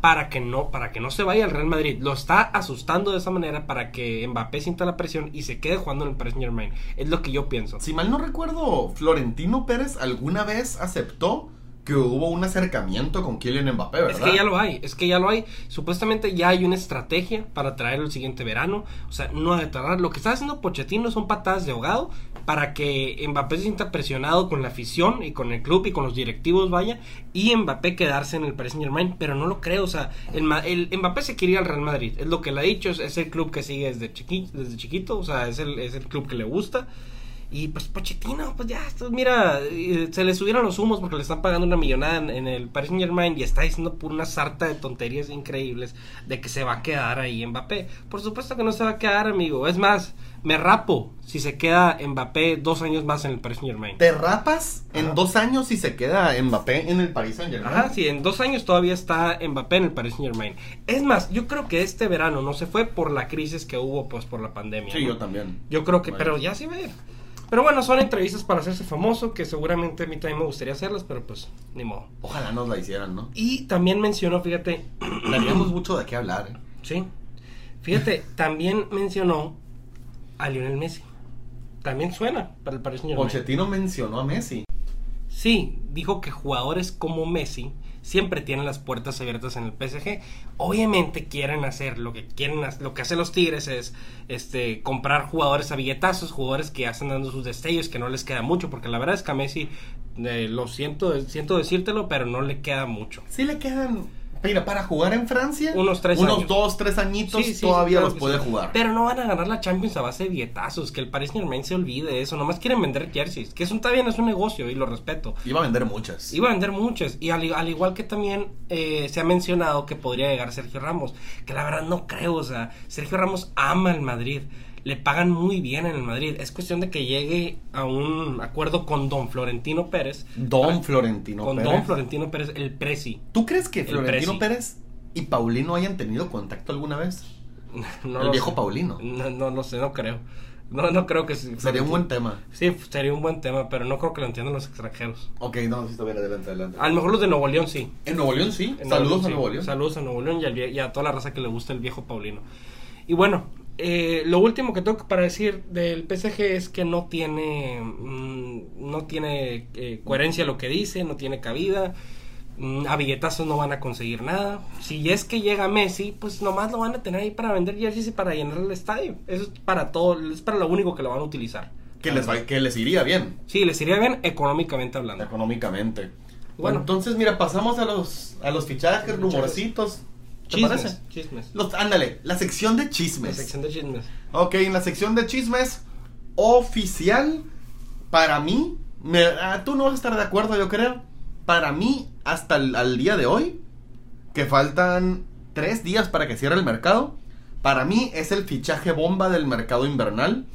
para que no para que no se vaya al Real Madrid. Lo está asustando de esa manera para que Mbappé sienta la presión y se quede jugando en el Paris Saint-Germain. Es lo que yo pienso. Si mal no recuerdo, Florentino Pérez alguna vez aceptó que hubo un acercamiento con Kylian Mbappé, ¿verdad? Es que ya lo hay, es que ya lo hay. Supuestamente ya hay una estrategia para traerlo el siguiente verano. O sea, no ha de tardar. Lo que está haciendo Pochettino son patadas de ahogado para que Mbappé se sienta presionado con la afición y con el club y con los directivos, vaya. Y Mbappé quedarse en el Paris Saint Germain. Pero no lo creo, o sea, el, el Mbappé se quiere ir al Real Madrid. Es lo que le ha dicho, es, es el club que sigue desde chiquito, desde chiquito. O sea, es el, es el club que le gusta. Y pues Pochettino, pues ya, mira, eh, se le subieron los humos porque le están pagando una millonada en, en el Paris Saint Germain y está diciendo por una sarta de tonterías increíbles de que se va a quedar ahí Mbappé. Por supuesto que no se va a quedar, amigo. Es más, me rapo si se queda Mbappé dos años más en el Paris Saint Germain. ¿Te rapas en Ajá. dos años si se queda Mbappé en el Paris Saint Germain? Ajá, sí, en dos años todavía está Mbappé en el Paris Saint Germain. Es más, yo creo que este verano no se fue por la crisis que hubo pues por la pandemia. Sí, ¿no? yo también. Yo creo que, Bueno. pero ya se a ir. Pero bueno, son entrevistas para hacerse famoso, que seguramente a mí también me gustaría hacerlas, pero pues, ni modo. Ojalá nos la hicieran, ¿no? Y también mencionó, fíjate, (clears throat) Daríamos mucho de qué hablar, ¿eh? sí, fíjate, también mencionó a Lionel Messi. También suena para el Paris Saint Germain. Pochettino mencionó a Messi. Sí, dijo que jugadores como Messi siempre tienen las puertas abiertas en el PSG. Obviamente quieren hacer lo que quieren, lo que hacen los Tigres es este comprar jugadores a billetazos, jugadores que ya están dando sus destellos, que no les queda mucho, porque la verdad es que a Messi eh, lo siento, siento decírtelo, pero no le queda mucho. Sí le quedan. Mira, para jugar en Francia, Unos tres unos años. dos, tres añitos Sí, sí, todavía claro los puede sí. jugar. Pero no van a ganar la Champions a base de billetazos, que el Paris Saint Germain se olvide de eso, nomás quieren vender jerseys, que eso está bien, es un negocio y lo respeto. Iba a vender muchas. Iba a vender muchas. Y al, al igual que también eh, se ha mencionado que podría llegar Sergio Ramos. Que la verdad no creo. O sea, Sergio Ramos ama el Madrid. Le pagan muy bien en el Madrid. Es cuestión de que llegue a un acuerdo con Don Florentino Pérez. Don Florentino con Pérez. Don Florentino Pérez, el Presi. ¿Tú crees que Florentino. Pérez y Paulino hayan tenido contacto alguna vez? (laughs) No El viejo sé. Paulino. No, no lo sé, no creo. No, no creo que sí. Sería un buen tema. Sí, sería un buen tema, pero no creo que lo entiendan los extranjeros. Ok, no, sí está bien, adelante, adelante. A lo mejor los de Nuevo León sí. En Nuevo León sí. En Saludos a sí. Nuevo León. Saludos a Nuevo León y, al y a toda la raza que le gusta el viejo Paulino. Y bueno, eh, lo último que tengo para decir del PSG es que no tiene, mm, no tiene eh, coherencia lo que dice, no tiene cabida. Mm, A billetazos no van a conseguir nada. Si es que llega Messi, pues nomás lo van a tener ahí para vender jerseys y para llenar el estadio. Eso es para todo, es para lo único que lo van a utilizar. Que les, va- que les iría bien. Sí, les iría bien económicamente hablando. Económicamente. Bueno. Bueno, entonces mira, pasamos a los, a los fichajes, Fichajes. rumorcitos. ¿Te Chismes, parece? chismes. Los, ándale, la sección de La chismes. sección de chismes. Ok, en la sección de chismes oficial, para mí, me- ah, tú no vas a estar de acuerdo, yo creo. Para mí, hasta el al día de hoy, que faltan tres días para que cierre el mercado, para mí es el fichaje bomba del mercado invernal.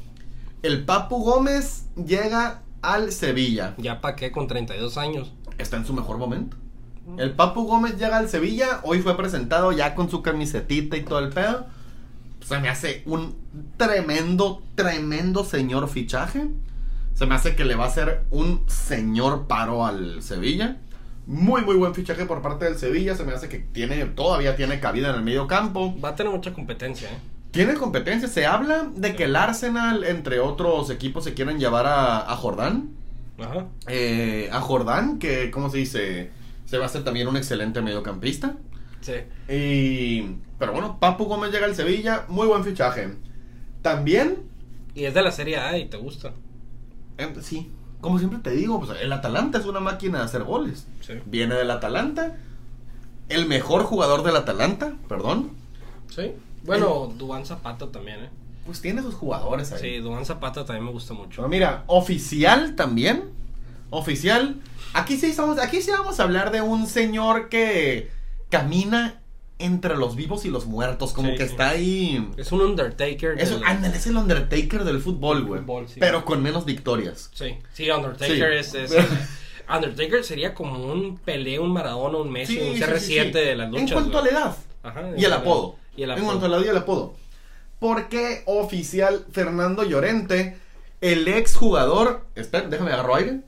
El Papu Gómez llega al Sevilla. Ya pa' qué con 32 años. Está en su mejor momento. El Papu Gómez llega al Sevilla, hoy fue presentado ya con su camisetita y todo el pedo. Se me hace un tremendo, tremendo señor fichaje. Se me hace que le va a hacer un señor paro al Sevilla. Muy, muy buen fichaje por parte del Sevilla. Se me hace que tiene, todavía tiene cabida en el medio campo. Va a tener mucha competencia, ¿eh? Tiene competencia. Se habla de que el Arsenal, entre otros equipos, se quieren llevar a, a Jordán. Ajá. Eh, a Jordán, que, ¿cómo se dice? Se va a hacer también un excelente mediocampista. Sí. Y, pero bueno, Papu Gómez llega al Sevilla, muy buen fichaje. También, Y es de la Serie A y te gusta. eh, sí, como siempre te digo, pues, el Atalanta es una máquina de hacer goles. Sí. Viene del Atalanta, el mejor jugador del Atalanta, perdón. Sí. Bueno, Duván Zapata también, ¿eh? Pues tiene sus jugadores ahí. Sí, Duván Zapata también me gusta Pero mucho. mira, oficial también. Oficial. Aquí sí, estamos, aquí sí vamos a hablar de un señor que camina entre los vivos y los muertos. Como Sí, que sí. está ahí. Es un Undertaker. Es, ándale, es el Undertaker del fútbol, güey. Fútbol, sí. Pero con menos victorias. Sí, sí, Undertaker Sí. es... es- (laughs) Undertaker sería como un Pelé, un Maradona, un Messi, un sí, CR7 sí, sí. de las luchas. En cuanto a la edad. Ajá, Y el apodo. Y el En cuanto a la edad y el apodo. Porque oficial Fernando Llorente, el ex jugador. Espera, déjame agarro aire.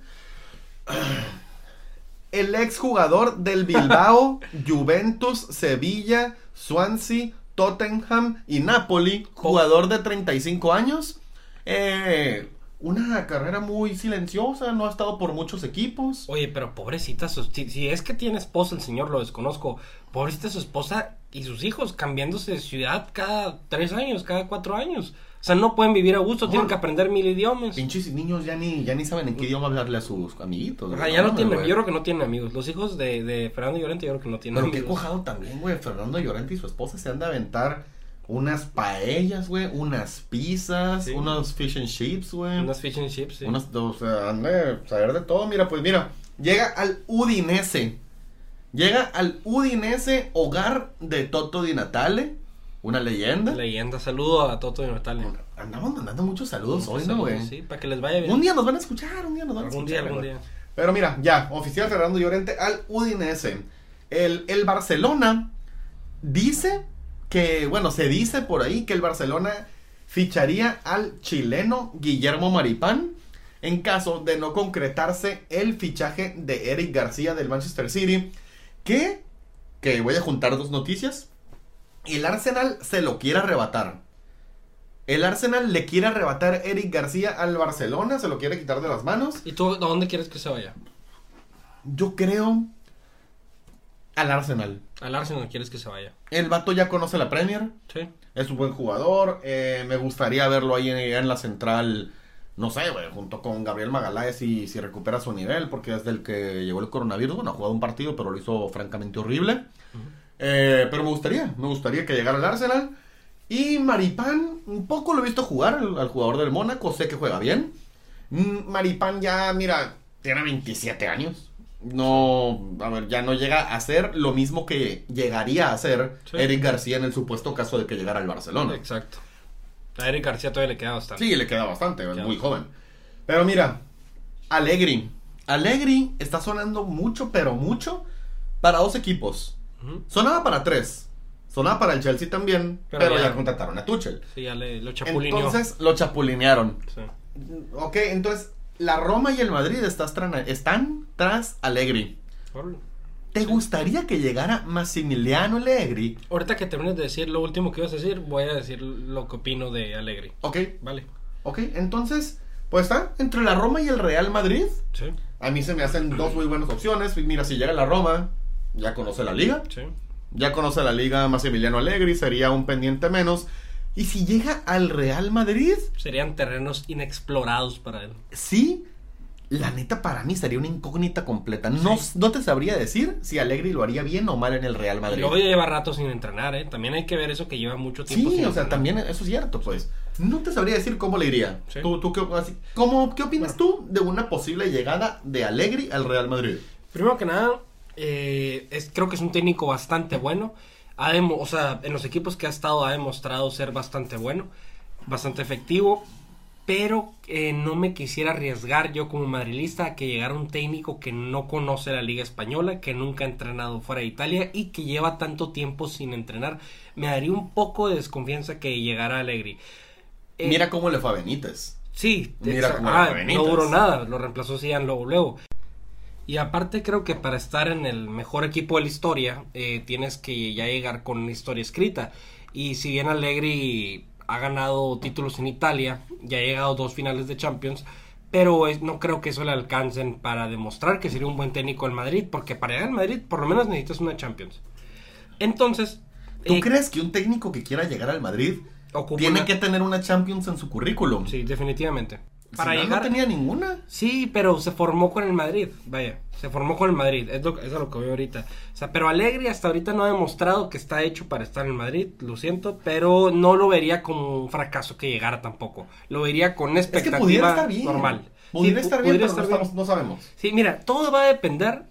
(coughs) El ex jugador del Bilbao, (laughs) Juventus, Sevilla, Swansea, Tottenham y Napoli, jugador de 35 años. Eh, una carrera muy silenciosa, no ha estado por muchos equipos. Oye, pero pobrecita, su- si, si es que tiene esposa el señor, lo desconozco. Pobrecita su esposa y sus hijos cambiándose de ciudad cada tres años, cada cuatro años. O sea, no pueden vivir a gusto, No, tienen que aprender mil idiomas. Pinches niños ya ni, ya ni saben en qué idioma hablarle a sus amiguitos. Ajá, güey. ya no tienen, yo creo que no tienen amigos. Los hijos de, de Fernando Llorente yo creo que no tienen Pero qué amigos. cojado también, güey. Fernando Llorente y su esposa se han de aventar unas paellas, güey, unas pizzas, Sí. unos fish and chips, güey. Unas fish and chips, sí. Unas, o sea, han de saber de todo. Mira, pues mira, llega al Udinese. Llega al Udinese, hogar de Toto Di Natale, una leyenda. Leyenda, saludo a Toto y Natalia. Andamos mandando muchos saludos hoy, ¿no, Saludos, güey? Sí, para que les vaya bien. Un día nos van a escuchar, un día nos van a algún día, escuchar. algún día. Pero mira, ya, oficial Fernando Llorente al Udinese. El, el Barcelona dice que, bueno, se dice por ahí que el Barcelona ficharía al chileno Guillermo Maripán en caso de no concretarse el fichaje de Eric García del Manchester City. Que, que voy a juntar dos noticias. El Arsenal se lo quiere arrebatar. El Arsenal le quiere arrebatar Eric García al Barcelona, se lo quiere quitar de las manos. ¿Y tú a dónde quieres que se vaya? Yo creo al Arsenal. Al Arsenal quieres que se vaya. El vato ya conoce la Premier, Sí. es un buen jugador. eh, me gustaría verlo ahí en, en la central, no sé, güey, junto con Gabriel Magaláes y si recupera su nivel, porque es del que llegó el coronavirus. Bueno, ha jugado un partido, pero lo hizo francamente horrible. Eh, pero me gustaría, me gustaría que llegara al Arsenal. Y Maripán, un poco lo he visto jugar al, al jugador del Mónaco, sé que juega bien. Mm, Maripán ya, mira, tiene 27 años. No, a ver, ya no llega a ser lo mismo que llegaría a ser Sí. Eric García en el supuesto caso de que llegara al Barcelona. Exacto. A Eric García todavía le queda bastante. Sí, le queda bastante, es muy joven. Pero mira, Allegri. Allegri está sonando mucho, pero mucho para dos equipos. Sonaba para tres. Sonaba para el Chelsea también, pero, Pero ya, ya- contrataron a Tuchel. Sí, ya le, lo chapulineó. Entonces lo chapulinearon. Sí. Ok, entonces la Roma y el Madrid estás están tras Allegri. ¿Te gustaría que llegara Massimiliano Allegri? Ahorita que termines de decir lo último que ibas a decir, voy a decir lo que opino de Alegre. Ok, Vale. ok, entonces, pues está entre la Roma y el Real Madrid. Sí. A mí se me hacen dos muy buenas opciones. Mira, si llega la Roma, ya conoce la liga. Sí. Ya conoce la liga Massimiliano Allegri, sería un pendiente menos. Y si llega al Real Madrid, Serían terrenos inexplorados para él. sí, la neta para mí sería una incógnita completa. No, no te sabría decir si Allegri lo haría bien o mal en el Real Madrid. luego lleva rato sin entrenar, ¿eh? También hay que ver eso que lleva mucho tiempo Sí, sin o sea, entrenar. también eso es cierto, pues. No te sabría decir cómo le iría. Sí. ¿Tú, tú qué, así- cómo- qué opinas tú de una posible llegada de Allegri al Real Madrid? Primero que nada, eh, es, creo que es un técnico bastante bueno. Ha demo- o sea, en los equipos que ha estado ha demostrado ser bastante bueno, bastante efectivo. Pero eh, no me quisiera arriesgar yo como madrilista a que llegara un técnico que no conoce la liga española, que nunca ha entrenado fuera de Italia y que lleva tanto tiempo sin entrenar. Me daría un poco de desconfianza que llegara Allegri. Eh, Mira cómo le fue a Benítez. Sí, Mira cómo le ah, fue Benítez. no duró nada, lo reemplazó luego, luego. Y aparte creo que para estar en el mejor equipo de la historia eh, tienes que ya llegar con una historia escrita. Y si bien Allegri ha ganado títulos en Italia, ya ha llegado a dos finales de Champions, pero es- no creo que eso le alcancen para demostrar que sería un buen técnico en Madrid, porque para llegar al Madrid por lo menos necesitas una Champions. Entonces, ¿Tú eh, crees que un técnico que quiera llegar al Madrid tiene una- que tener una Champions en su currículum? Sí, definitivamente. Para llegar no tenía ninguna. Sí, pero se formó con el Madrid, vaya, se formó con el Madrid, es, lo, es a lo que veo ahorita. O sea, pero Alegre hasta ahorita no ha demostrado que está hecho para estar en el Madrid, lo siento, pero no lo vería como un fracaso que llegara tampoco. Lo vería con una Es que expectativa pudiera estar bien. normal. Pudiera Sí, estar bien, pudiera pero no, estar bien. estamos- no sabemos. Sí, mira, todo va a depender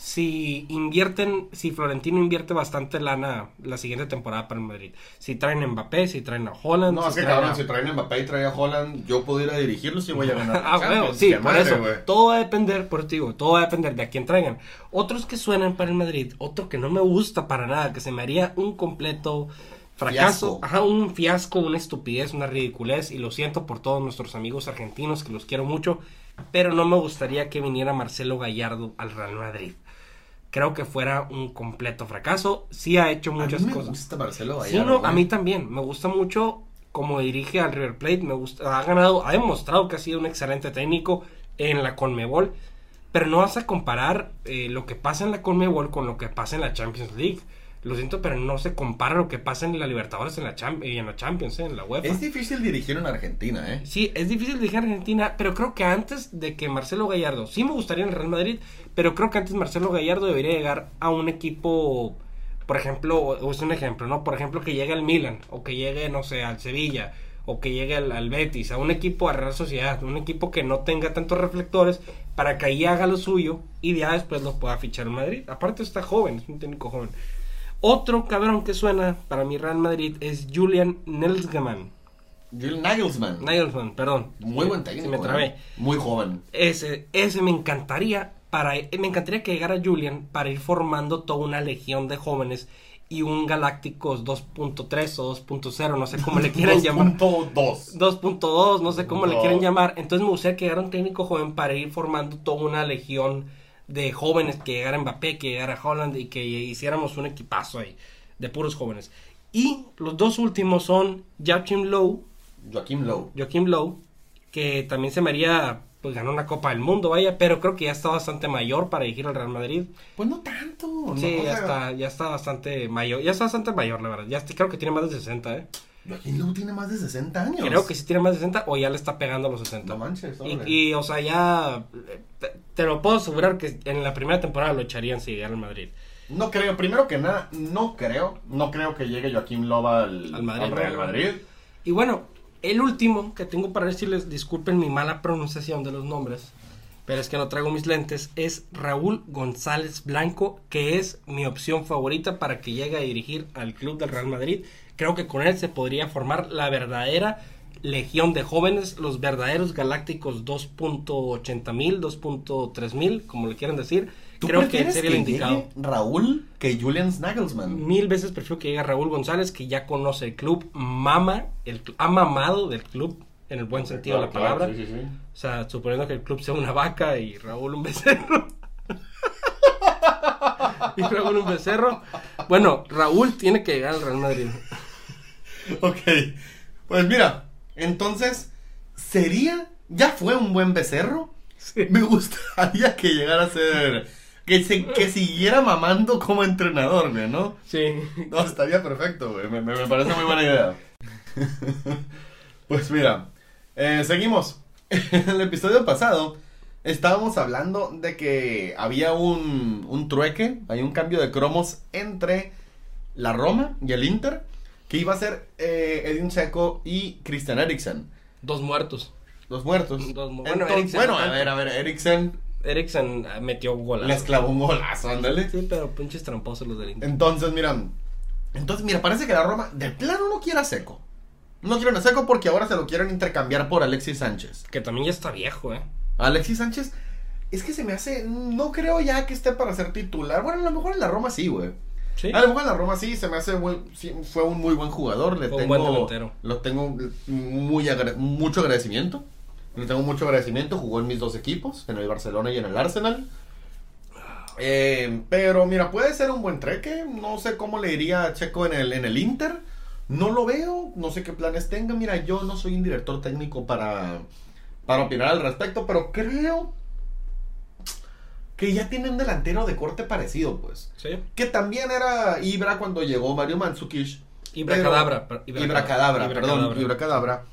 si invierten, si Florentino invierte bastante lana la siguiente temporada para el Madrid. Si traen a Mbappé, si traen a Holland. No, si es que cabrón, a- si traen a Mbappé y traen a Holland, yo pudiera dirigirlos y voy a ganar. (laughs) Ah, bueno, sí, por madre, eso. Todo va a depender, por digo, todo va a depender de a quién traigan. Otros que suenan para el Madrid, otro que no me gusta para nada, que se me haría un completo fracaso, Fiasco. ajá, un fiasco, una estupidez, una ridiculez, y lo siento por todos nuestros amigos argentinos, que los quiero mucho, pero no me gustaría que viniera Marcelo Gallardo al Real Madrid. Creo que fuera un completo fracaso. Sí ha hecho A muchas mí me cosas. gusta Marcelo Sí, Gallardo, no, a mí también. Me gusta mucho como dirige al River Plate. Me gusta, ha ganado, ha demostrado que ha sido un excelente técnico en la Conmebol. Pero no vas a comparar eh, lo que pasa en la Conmebol con lo que pasa en la Champions League. Lo siento, pero no se compara lo que pasa en la Libertadores en la Cham- y en la Champions, eh, en la UEFA. Es difícil dirigir en Argentina, ¿eh? Sí, es difícil dirigir a Argentina, pero creo que antes de que Marcelo Gallardo, sí me gustaría en el Real Madrid, pero creo que antes Marcelo Gallardo debería llegar a un equipo por ejemplo, o es un ejemplo, ¿no? Por ejemplo, que llegue al Milan, o que llegue, no sé, al Sevilla, o que llegue al, al Betis, a un equipo a Real Sociedad, un equipo que no tenga tantos reflectores, para que ahí haga lo suyo y ya después lo pueda fichar en Madrid. Aparte está joven, es un técnico joven. Otro cabrón que suena para mi Real Madrid es Julian Nelsgaman. Julian Nagelsmann. Nagelsmann, perdón. Muy buen técnico. Se me trabé. ¿eh? Muy joven. Ese, ese me encantaría para me encantaría que llegara Julian para ir formando toda una legión de jóvenes y un Galácticos 2.3 o 2.0, (laughs) no sé cómo le quieran llamar. 2.2. 2.2, no sé cómo le quieren llamar. Entonces me gustaría que llegara un técnico joven para ir formando toda una legión de jóvenes, que llegara Mbappé, que llegara Holland y que hiciéramos un equipazo ahí de puros jóvenes. Y los dos últimos son Joachim Lowe, Joaquim Lowe. Joachim Lowe, que también se me haría, pues ganó una Copa del Mundo, vaya, pero creo que ya está bastante mayor para dirigir al Real Madrid. Pues no tanto. ¿no? Sí, O ya sea, está, ya está bastante mayor, ya está bastante mayor, la verdad. Ya está- creo que tiene más de 60, ¿eh? Joaquim Lowe tiene más de 60 años. Creo que sí tiene más de 60 o ya le está pegando a los 60. No manches, Y, órale. y, o sea, ya eh, te, lo puedo asegurar que en la primera temporada lo echarían si llegara al Madrid. No creo, primero que nada, no creo, no creo que llegue Joaquim Lowe al, Al Madrid. Real Madrid. Y bueno, el último que tengo para decirles, disculpen mi mala pronunciación de los nombres, pero es que no traigo mis lentes, es Raúl González Blanco, que es mi opción favorita para que llegue a dirigir al club del Real Madrid. Creo que con él se podría formar la verdadera legión de jóvenes, los verdaderos galácticos 2.80 mil, 2.3 mil, como le quieran decir. ¿Tú Creo que sería el indicado. Raúl que Julian Nagelsmann? Mil veces prefiero que llegue Raúl González, que ya conoce el club, mama, el, ha mamado del club, en el buen sentido de la claro, palabra. sí, sí, sí. O sea, suponiendo que el club sea una vaca y Raúl un becerro. (laughs) y Raúl un becerro. Bueno, Raúl tiene que llegar al Real Madrid. Ok, pues mira, entonces, ¿sería, ya fue un buen becerro? Sí. Me gustaría que llegara a ser, que, se, que siguiera mamando como entrenador, ¿no? Sí. No, estaría perfecto, güey, me, me- me parece muy buena idea. Pues mira, eh, seguimos. En el episodio pasado estábamos hablando de que había un, un trueque, hay un cambio de cromos entre la Roma y el Inter, que iba a ser eh, Edin Seco y Christian Eriksen, Dos muertos. los muertos. Dos mu- Entonces, bueno, Eriksen bueno, no a ver, a ver, Eriksen Eriksen ah, metió gol. les clavó un golazo, ándale. Sí, pero pinches tramposos los del Inter. Entonces, mira, entonces, mira, parece que la Roma de plano no quiere a Seco. No quieren a Seco porque ahora se lo quieren intercambiar por Alexis Sánchez. Que también ya está viejo, ¿eh? Alexis Sánchez, es que se me hace, no creo ya que esté para ser titular. Bueno, a lo mejor en la Roma sí, güey. Sí. A lo mejor en la Roma sí, se me hace, muy- sí, fue un muy buen jugador. Le Fue un tengo, buen delantero. Lo tengo muy agra- mucho agradecimiento. Le tengo mucho agradecimiento. Jugó en mis dos equipos, en el Barcelona y en el Arsenal. Eh, pero mira, puede ser un buen treque. No sé cómo le iría a Checo en el, en el Inter. No lo veo. No sé qué planes tenga. Mira, yo no soy un director técnico para, para opinar al respecto. Pero creo que ya tiene un delantero de corte parecido, pues. Sí. Que también era Ibra cuando llegó Mario Mandzukic. Ibra Pero- Cadabra, Ibra Ibra Cadabra, Ibra perdón, Cadabra. Ibra Cadabra.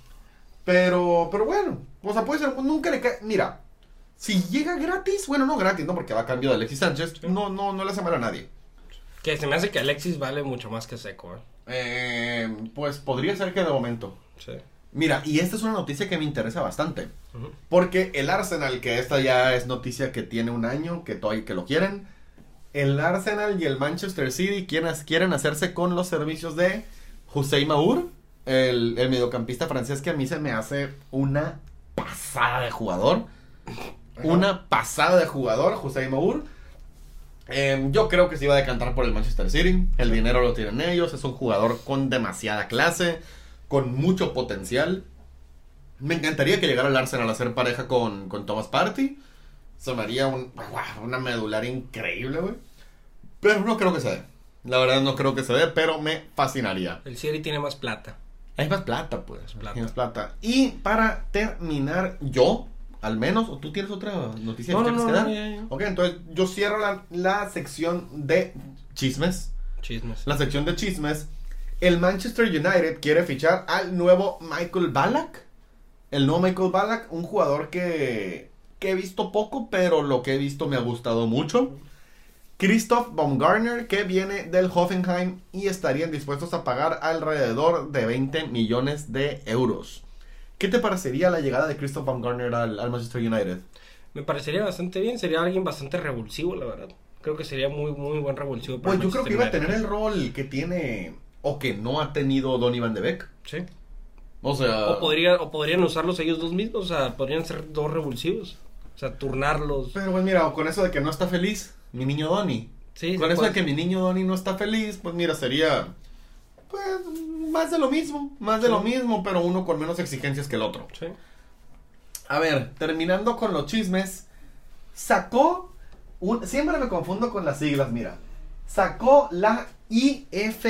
Pero, pero bueno, o sea, puede ser, nunca le cae, mira, si llega gratis, bueno, no gratis, no, porque va a cambio de Alexis Sánchez, no, no, no le hace mal a nadie. Que se me hace que Alexis vale mucho más que Seco, ¿eh? Eh, pues podría ser que de momento. Sí. Mira, y esta es una noticia que me interesa bastante. Porque el Arsenal, que esta ya es noticia que tiene un año, que todavía que lo quieren. El Arsenal y el Manchester City quieren, quieren hacerse con los servicios de Hussein Maur, el, el mediocampista francés que a mí se me hace una pasada de jugador. Una pasada de jugador, Hussein Maur. Eh, yo creo que se iba a decantar por el Manchester City. El dinero lo tienen ellos. Es un jugador con demasiada clase, con mucho potencial. Me encantaría que llegara el Arsenal a ser pareja con, con Thomas Party. Haría un, una medular increíble, güey. Pero no creo que se dé. La verdad no creo que se dé, pero me fascinaría. El City tiene más plata. Hay más plata, pues. plata. Hay más plata. Y para terminar, yo, al menos, o tú tienes otra noticia No, que no, quieres no, que dar? no, ya, ya. Ok, entonces yo cierro la, la sección de chismes. Chismes. La sección de chismes. El Manchester United quiere fichar al nuevo Michael Ballack. El nuevo Michael Ballack, un jugador que, que he visto poco, pero lo que he visto me ha gustado mucho. Christoph Baumgartner, que viene del Hoffenheim y estarían dispuestos a pagar alrededor de 20 millones de euros. ¿Qué te parecería la llegada de Christoph Baumgartner al, al Manchester United? Me parecería bastante bien, sería alguien bastante revulsivo, la verdad. Creo que sería muy, muy buen revulsivo. para Pues yo creo que iba a tener el rol que tiene o que no ha tenido Donny Van de Beek. Sí. O sea, O, podría, o podrían usarlos ellos dos mismos, o sea, podrían ser dos revulsivos. O sea, turnarlos. pero pues mira, con eso de que no está feliz, mi niño Donny. Sí, con sí, eso pues. de que mi niño Donny no está feliz, pues mira, sería pues más de lo mismo, más de Sí. lo mismo, pero uno con menos exigencias que el otro. Sí. A ver, terminando con los chismes, sacó un siempre me confundo con las siglas, mira. Sacó la IFFHS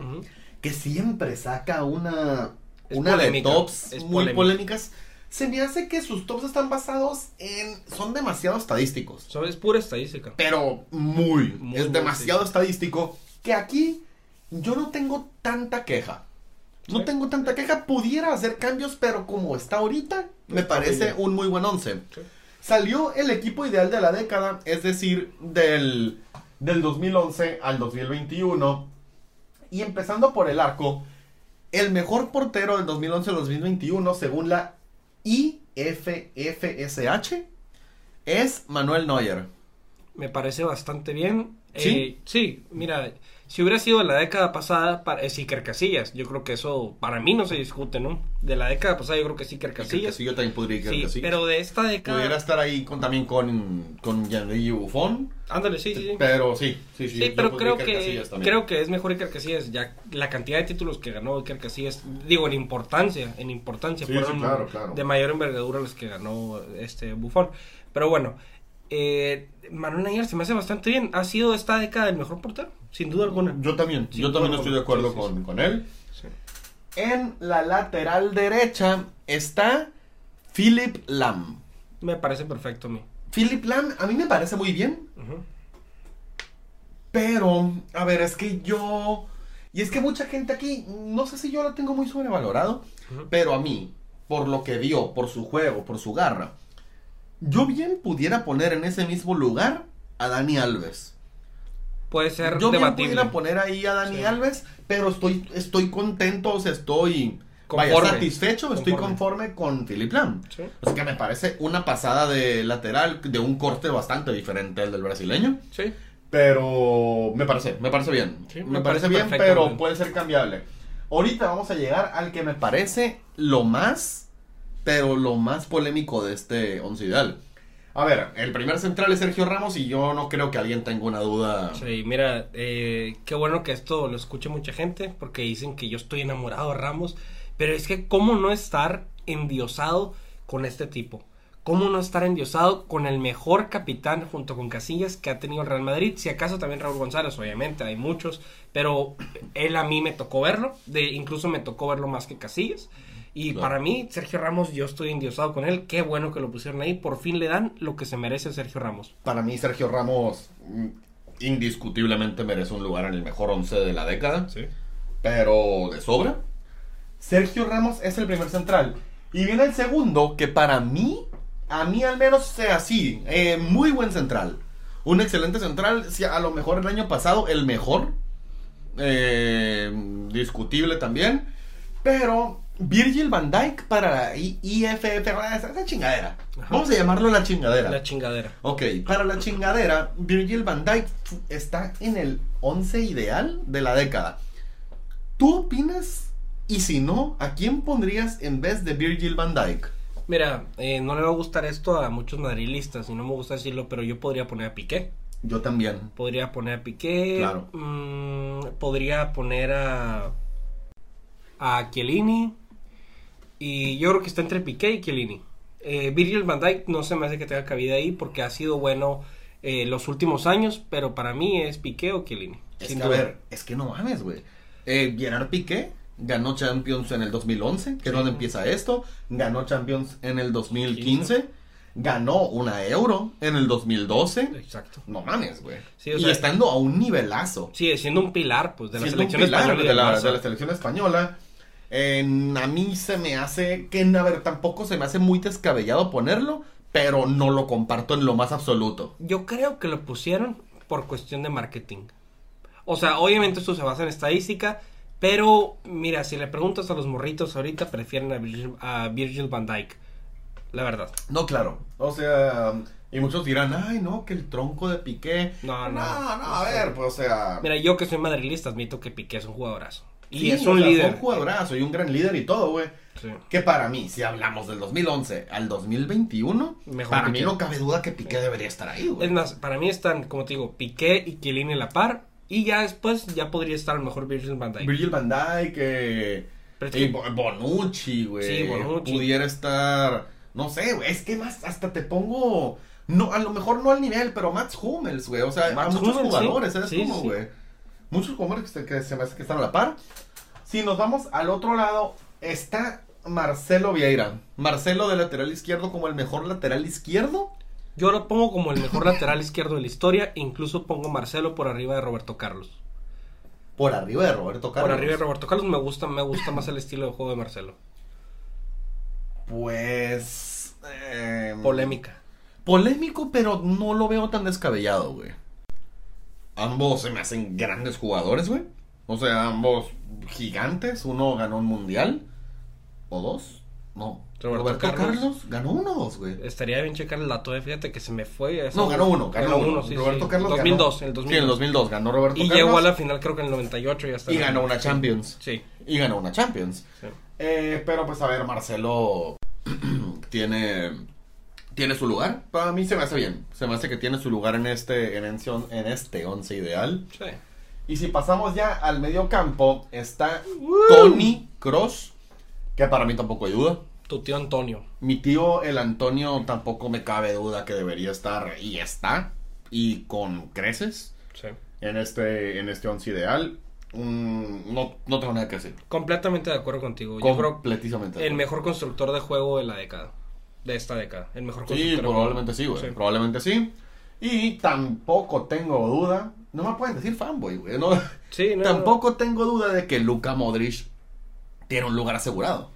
Ujú. que siempre saca una, Es una de tops muy polémica. polémicas. Se me hace que sus tops están basados en. son demasiado estadísticos. So, es pura estadística. Pero muy. Muy, es muy, demasiado sí. estadístico. Que aquí yo no tengo tanta queja. No Sí. tengo tanta queja. Pudiera hacer cambios, pero como está ahorita, me Está parece bien. un muy buen once. Sí. Salió el equipo ideal de la década, es decir, del, del 2011 al 2021. Y empezando por el arco, el mejor portero del 2011 al 2021, según la IFFSH, es Manuel Neuer. Me parece bastante bien. ¿Sí? Eh, sí, mira, si hubiera sido de la década pasada, para, es Iker Casillas. Yo creo que eso para mí no se discute, ¿no? De la década pasada yo creo que es Iker Casillas. Sí, yo también podría ir Sí, pero de esta década... Pudiera estar ahí con, también con, con Gianluigi Buffon. Ándale, sí, sí, sí. Pero sí, sí, sí. Sí, pero creo Iker que Casillas creo que es mejor Iker Casillas ya la cantidad de títulos que ganó Iker Casillas, digo en importancia, en importancia Sí, fueron sí, claro, claro. de mayor envergadura los que ganó este Buffon. Pero bueno, eh, Manuel Neuer se me hace bastante bien, ha sido esta década el mejor portero, sin duda alguna. Yo también, yo también estoy de acuerdo sí, sí, con, sí. con él. Sí. En la lateral derecha está Philip Lam. Me parece perfecto a mí. Philip Lam a mí me parece muy bien, pero a ver, es que yo y es que mucha gente aquí, no sé si yo lo tengo muy sobrevalorado, pero a mí, por lo que dio, por su juego, por su garra, yo bien pudiera poner en ese mismo lugar a Dani Alves. Puede ser Yo bien debatible. pudiera poner ahí a Dani Sí. Alves, pero estoy, estoy contento, o sea, estoy vaya, Conforme. satisfecho, estoy Conforme. con Philip Lam. Sí. O sea que me parece una pasada de lateral de un corte bastante diferente al del brasileño. Sí. Pero me parece, me parece bien. Sí, me, me parece parece bien, pero puede ser cambiable. Ahorita vamos a llegar al que me parece lo más, pero lo más polémico de este once ideal. A ver, el primer central es Sergio Ramos y yo no creo que alguien tenga una duda. Sí, mira, eh, qué bueno que esto lo escuche mucha gente, porque dicen que yo estoy enamorado de Ramos, pero es que cómo no estar endiosado con este tipo, cómo no estar endiosado con el mejor capitán junto con Casillas que ha tenido el Real Madrid, si acaso también Raúl González, obviamente, hay muchos, pero él a mí me tocó verlo, de, incluso me tocó verlo más que Casillas. Y Claro. para mí, Sergio Ramos, yo estoy endiosado con él. Qué bueno que lo pusieron ahí. Por fin le dan lo que se merece a Sergio Ramos. Para mí, Sergio Ramos mm, indiscutiblemente merece un lugar en el mejor once de la década. Sí. pero de sobra. Sergio Ramos es el primer central. Y viene el segundo, que para mí, a mí al menos sea así, eh, muy buen central. Un excelente central, si a lo mejor el año pasado el mejor, eh, discutible también, pero Virgil van Dijk para la IFF, esa chingadera. Ajá. Vamos a llamarlo la chingadera. La chingadera. Ok, para la chingadera, Virgil van Dijk fu- está en el 11 ideal de la década. ¿Tú opinas? Y si no, ¿a quién pondrías en vez de Virgil van Dijk? Mira, eh, no le va a gustar esto a muchos madrilistas y no me gusta decirlo, pero yo podría poner a Piqué. Yo también. Podría poner a Piqué. Claro. mm, podría poner a. a Chiellini. Y yo creo que está entre Piqué y Chiellini. Eh, Virgil van Dijk no se me hace que tenga cabida ahí porque ha sido bueno eh, los últimos años, pero para mí es Piqué o Chiellini. Es sin que, a ver, es que no mames, güey. Eh, Gerard Piqué ganó Champions en el 2011, que es Sí. donde empieza esto. Ganó Champions en el 2015. Ganó una Euro en el 2012. Exacto. No mames, güey. Sí, o y estando a un nivelazo. Sigue siendo un pilar pues, de la selección española de la, de la selección española. En- a mí se me hace que, a ver, tampoco se me hace muy descabellado ponerlo, pero no lo comparto en lo más absoluto. Yo creo que lo pusieron por cuestión de marketing. O sea, obviamente esto se basa en estadística, pero mira, si le preguntas a los morritos ahorita, prefieren a Virgil, a Virgil van Dyke. La verdad. No, claro. O sea, y muchos dirán, ay, no, que el tronco de Piqué. No, no. No, no, a ver, pues, o sea. Mira, yo que soy madrilista admito que Piqué es un jugadorazo. Y sí, es o un sea, líder. Fue un jugadorazo y un gran líder y todo, güey. Sí. Que para mí, si hablamos del 2011 al 2021, Mejor para Piqué. mí no cabe duda que Piqué debería estar ahí, güey. Es más, para mí están, como te digo, Piqué y Chiellini a la par. Y ya después ya podría estar a lo mejor Virgil van Dijk. Virgil van Dijk, eh, y Bonucci, güey. Sí, Bonucci. Pudiera estar, no sé, güey, es que más hasta te pongo, no, a lo mejor no al nivel, pero Mats Hummels, güey. O sea, a Mats muchos Hummels, jugadores, sí. ¿sabes Sí, cómo, güey? Muchos jugadores que, se- que se me hace que están a la par. Si nos vamos al otro lado, está Marcelo Vieira. Marcelo de lateral izquierdo como el mejor lateral izquierdo. Yo lo pongo como el mejor lateral izquierdo de la historia. Incluso pongo Marcelo por arriba de Roberto Carlos. Por arriba de Roberto Carlos. Por arriba de Roberto Carlos me gusta, me gusta más el estilo de juego de Marcelo. Pues. eh, Polémica. Polémico, pero no lo veo tan descabellado, güey. Ambos se me hacen grandes jugadores, güey. O sea, ambos gigantes. Uno ganó un mundial. ¿O dos? No. Roberto Roberto, Carlos. Carlos. ganó uno o dos, güey. Estaría bien checar el dato, eh, fíjate que se me fue. esa- No, ganó uno. Ganó, uno. sí, Roberto sí. Carlos 2002, ganó. en el 2002. Sí, en el 2002 ganó Roberto Y Carlos. llegó a la final creo que en el 98 ya está. Y ganó una Champions. Sí, Y ganó una Champions. sí. Eh, pero pues a ver, Marcelo (clears throat) tiene tiene su lugar. Para mí se me hace bien. Se me hace que tiene su lugar en este en, este on- en este once ideal. sí. Y si pasamos ya al medio campo, está Tony Cross, que para mí tampoco hay duda. Tu tío Antonio. Mi tío, el Antonio, tampoco me cabe duda que debería estar y está. Y con creces Sí. en este, en este once ideal. Mm, no, no tengo nada que decir. Completamente de acuerdo contigo. Yo creo el mejor constructor de juego de la década. De esta década. El mejor. Sí, probablemente sí, güey. Sí. Probablemente sí. Y tampoco tengo duda. No me pueden decir fanboy, güey. No, Sí, no, tampoco tengo duda de que Luka Modric tiene un lugar asegurado.